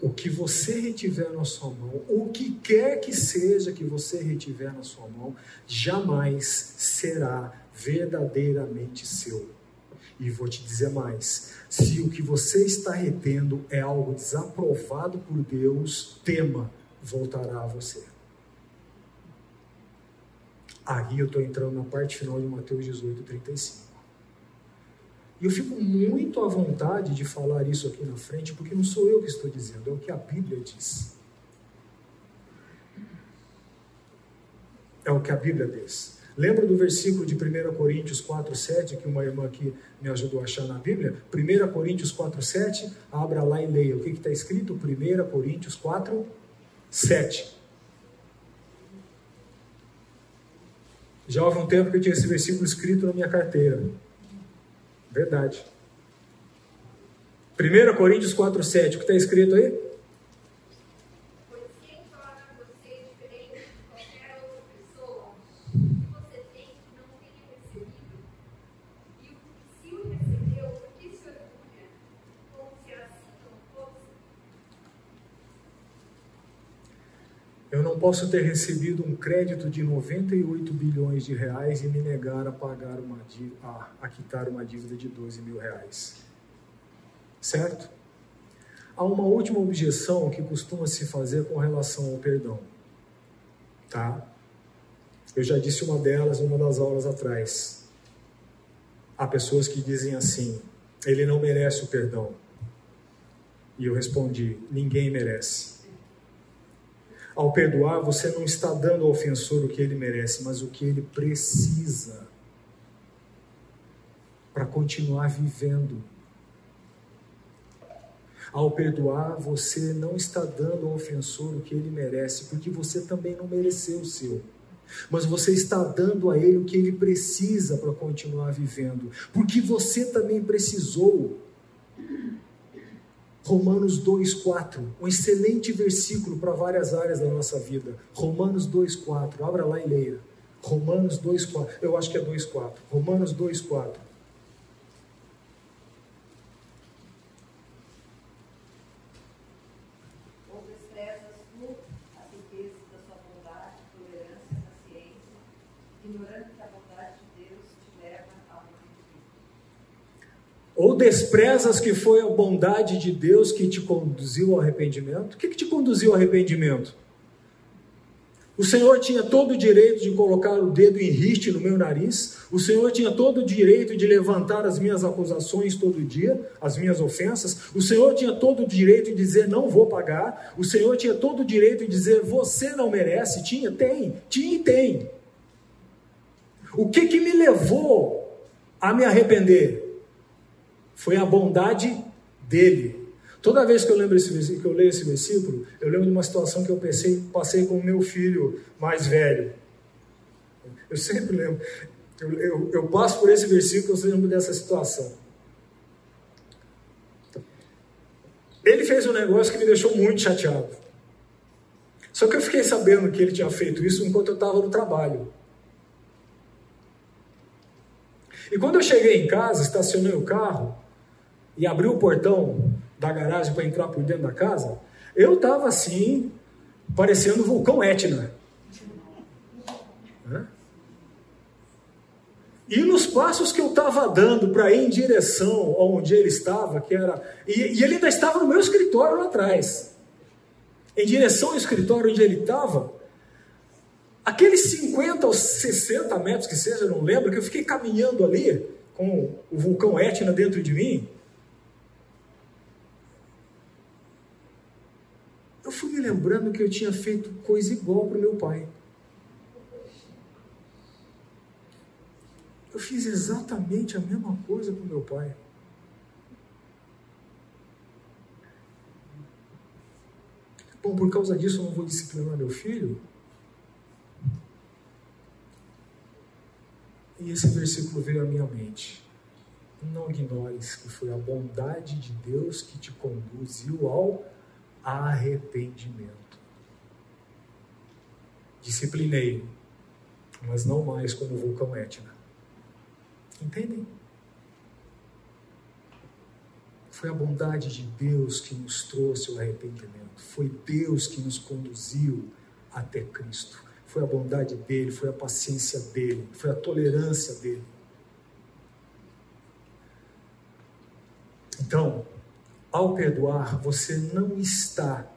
o que você retiver na sua mão, o que quer que seja que você retiver na sua mão, jamais será verdadeiramente seu. E vou te dizer mais: se o que você está retendo é algo desaprovado por Deus, tema, voltará a você. Aí eu estou entrando na parte final de Mateus 18, 35. E eu fico muito à vontade de falar isso aqui na frente, porque não sou eu que estou dizendo, é o que a Bíblia diz. É o que a Bíblia diz. Lembra do versículo de 1 Coríntios 4,7 que uma irmã aqui me ajudou a achar na Bíblia? 1 Coríntios 4,7, abra lá e leia. O que está escrito? 1 Coríntios 4, 7. Já houve um tempo que eu tinha esse versículo escrito na minha carteira. Verdade. 1 Coríntios 4, 7. O que está escrito aí? Posso ter recebido um crédito de 98 bilhões de reais e me negar a pagar uma a, a quitar uma dívida de 12 mil reais. Certo? Há uma última objeção que costuma se fazer com relação ao perdão. Tá? Eu já disse uma delas uma das aulas atrás. Há pessoas que dizem assim: ele não merece o perdão. E eu respondi: ninguém merece. Ao perdoar, você não está dando ao ofensor o que ele merece, mas o que ele precisa para continuar vivendo. Ao perdoar, você não está dando ao ofensor o que ele merece, porque você também não mereceu o seu. Mas você está dando a ele o que ele precisa para continuar vivendo, porque você também precisou Romanos 2,4, um excelente versículo para várias áreas da nossa vida. Romanos 2,4, abra lá e leia. Romanos 2,4, eu acho que é 2,4. Romanos 2,4. Ou desprezas que foi a bondade de Deus que te conduziu ao arrependimento? O que, que te conduziu ao arrependimento? O Senhor tinha todo o direito de colocar o dedo em riste no meu nariz. O Senhor tinha todo o direito de levantar as minhas acusações todo dia, as minhas ofensas. O Senhor tinha todo o direito de dizer não vou pagar. O Senhor tinha todo o direito de dizer você não merece. Tinha? Tem. Tinha e tem. O que que me levou a me arrepender? Foi a bondade dele. Toda vez que eu lembro esse que eu leio esse versículo, eu lembro de uma situação que eu pensei, passei com o meu filho mais velho. Eu sempre lembro. Eu, eu, eu passo por esse versículo, eu lembro dessa situação. Ele fez um negócio que me deixou muito chateado. Só que eu fiquei sabendo que ele tinha feito isso enquanto eu estava no trabalho. E quando eu cheguei em casa, estacionei o carro, e abriu o portão da garagem para entrar por dentro da casa, eu estava assim, parecendo o vulcão Etna. E nos passos que eu estava dando para ir em direção onde ele estava, que era. E, e, ele ainda estava no meu escritório lá atrás. Em direção ao escritório onde ele estava, aqueles 50 ou 60 metros que seja, eu não lembro, que eu fiquei caminhando ali com o vulcão Etna dentro de mim. eu fui me lembrando que eu tinha feito coisa igual para o meu pai. Eu fiz exatamente a mesma coisa para o meu pai. Bom, por causa disso eu não vou disciplinar meu filho? E esse versículo veio à minha mente. Não ignores que foi a bondade de Deus que te conduziu ao arrependimento. Disciplinei, mas não mais como o vulcão Etna. Entendem? Foi a bondade de Deus que nos trouxe o arrependimento. Foi Deus que nos conduziu até Cristo. Foi a bondade dele, foi a paciência dele, foi a tolerância dele. Então, ao perdoar, você não está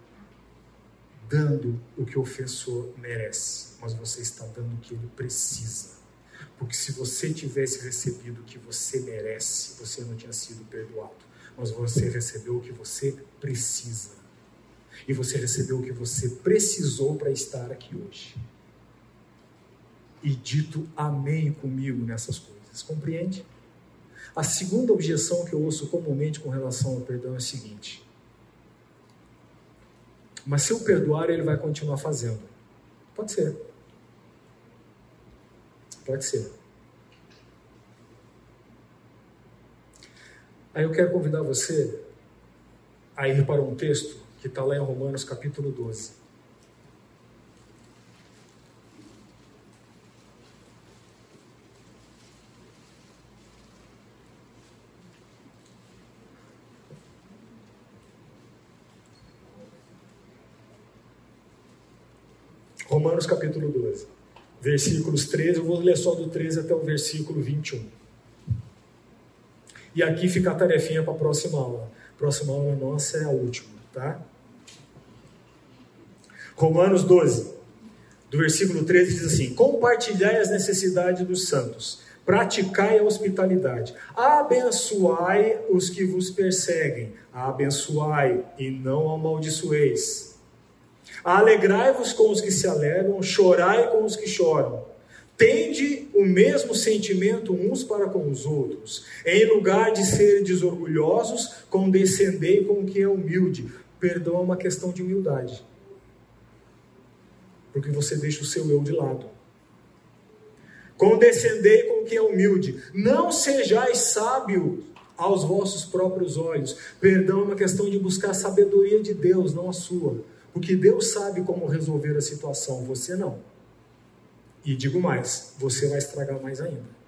dando o que o ofensor merece, mas você está dando o que ele precisa. Porque se você tivesse recebido o que você merece, você não tinha sido perdoado. Mas você recebeu o que você precisa. E você recebeu o que você precisou para estar aqui hoje. e dito amém comigo nessas coisas. Compreende? A segunda objeção que eu ouço comumente com relação ao perdão é a seguinte: mas se eu perdoar, ele vai continuar fazendo. Pode ser. Pode ser. Aí eu quero convidar você a ir para um texto que está lá em Romanos capítulo 12. Romanos capítulo 12, versículos 13, eu vou ler só do 13 até o versículo 21. E aqui fica a tarefinha para a próxima aula. A próxima aula nossa é a última, tá? Romanos 12, do versículo 13 diz assim: Compartilhai as necessidades dos santos, praticai a hospitalidade, abençoai os que vos perseguem, abençoai e não amaldiçoeis. Alegrai-vos com os que se alegram, chorai com os que choram. Tende o mesmo sentimento uns para com os outros. Em lugar de serem desorgulhosos, condescendei com o que é humilde. Perdão é uma questão de humildade. Porque você deixa o seu eu de lado. Condescendei com o que é humilde. Não sejais sábio aos vossos próprios olhos. Perdão é uma questão de buscar a sabedoria de Deus, não a sua. Porque Deus sabe como resolver a situação, você não. E digo mais, você vai estragar mais ainda.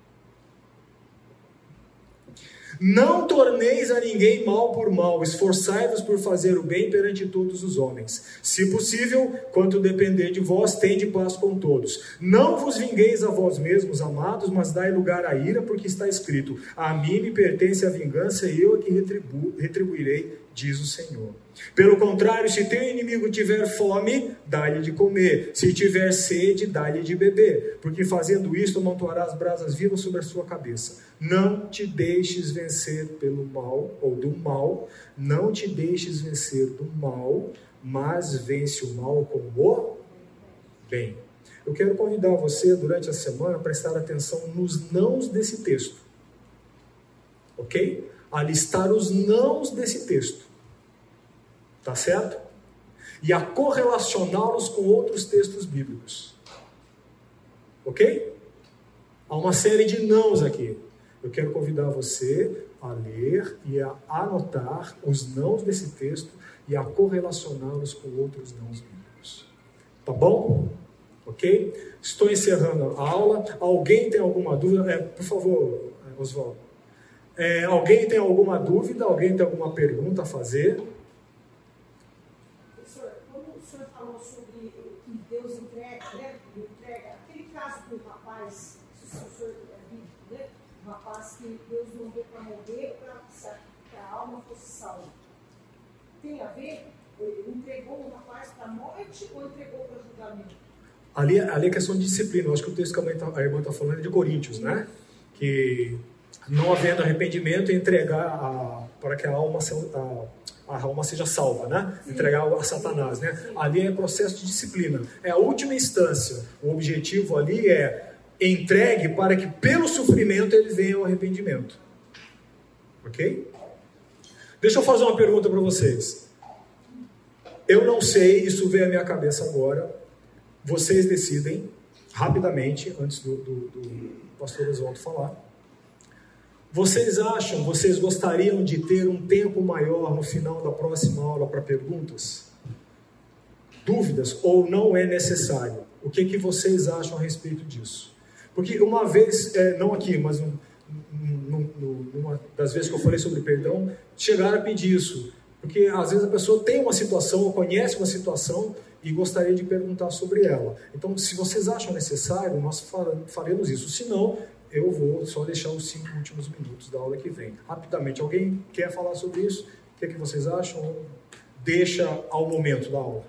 Não torneis a ninguém mal por mal, esforçai-vos por fazer o bem perante todos os homens. Se possível, quanto depender de vós, tende paz com todos. Não vos vingueis a vós mesmos, amados, mas dai lugar à ira, porque está escrito: A mim me pertence a vingança, e eu é que retribu retribuirei, diz o Senhor. Pelo contrário, se teu inimigo tiver fome, dá-lhe de comer. Se tiver sede, dá-lhe de beber. Porque fazendo isto, amontoarás brasas vivas sobre a sua cabeça. Não te deixes vencer pelo mal, ou do mal. Não te deixes vencer do mal, mas vence o mal com o bem. Eu quero convidar você, durante a semana, a prestar atenção nos nãos desse texto. Ok? A listar os nãos desse texto. Tá certo? E a correlacioná-los com outros textos bíblicos. Ok? Há uma série de nãos aqui. Eu quero convidar você a ler e a anotar os nãos desse texto e a correlacioná-los com outros nãos bíblicos. Tá bom? Ok? Estou encerrando a aula. Alguém tem alguma dúvida? É, por favor, Oswaldo. É, alguém tem alguma dúvida? Alguém tem alguma pergunta a fazer? Que Deus mandou para morrer para que a alma fosse salva. Tem a ver? Ele entregou o rapaz para a morte ou entregou para julgamento? Ali, ali é questão de disciplina. Eu acho que o texto que a, tá, a irmã está falando é de Coríntios, né? Que não havendo arrependimento, entregar a, para que a alma, a, a alma seja salva, né? Sim. Entregar a Satanás, né? Sim. Ali é processo de disciplina. É a última instância. O objetivo ali é entregue para que pelo sofrimento ele venha ao arrependimento. Ok? Deixa eu fazer uma pergunta para vocês. Eu não sei, isso veio à minha cabeça agora. Vocês decidem, rapidamente, antes do, do, do pastor Oswaldo falar. Vocês acham, vocês gostariam de ter um tempo maior no final da próxima aula para perguntas? Dúvidas? Ou não é necessário? O que, que vocês acham a respeito disso? Porque uma vez, é, não aqui, mas um, numa das vezes que eu falei sobre perdão, chegaram a pedir isso. Porque às vezes a pessoa tem uma situação, ou conhece uma situação e gostaria de perguntar sobre ela. Então, se vocês acham necessário, nós faremos isso. Se não, eu vou só deixar os cinco últimos minutos da aula que vem. Rapidamente, alguém quer falar sobre isso? O que, é que vocês acham? Deixa ao momento da aula.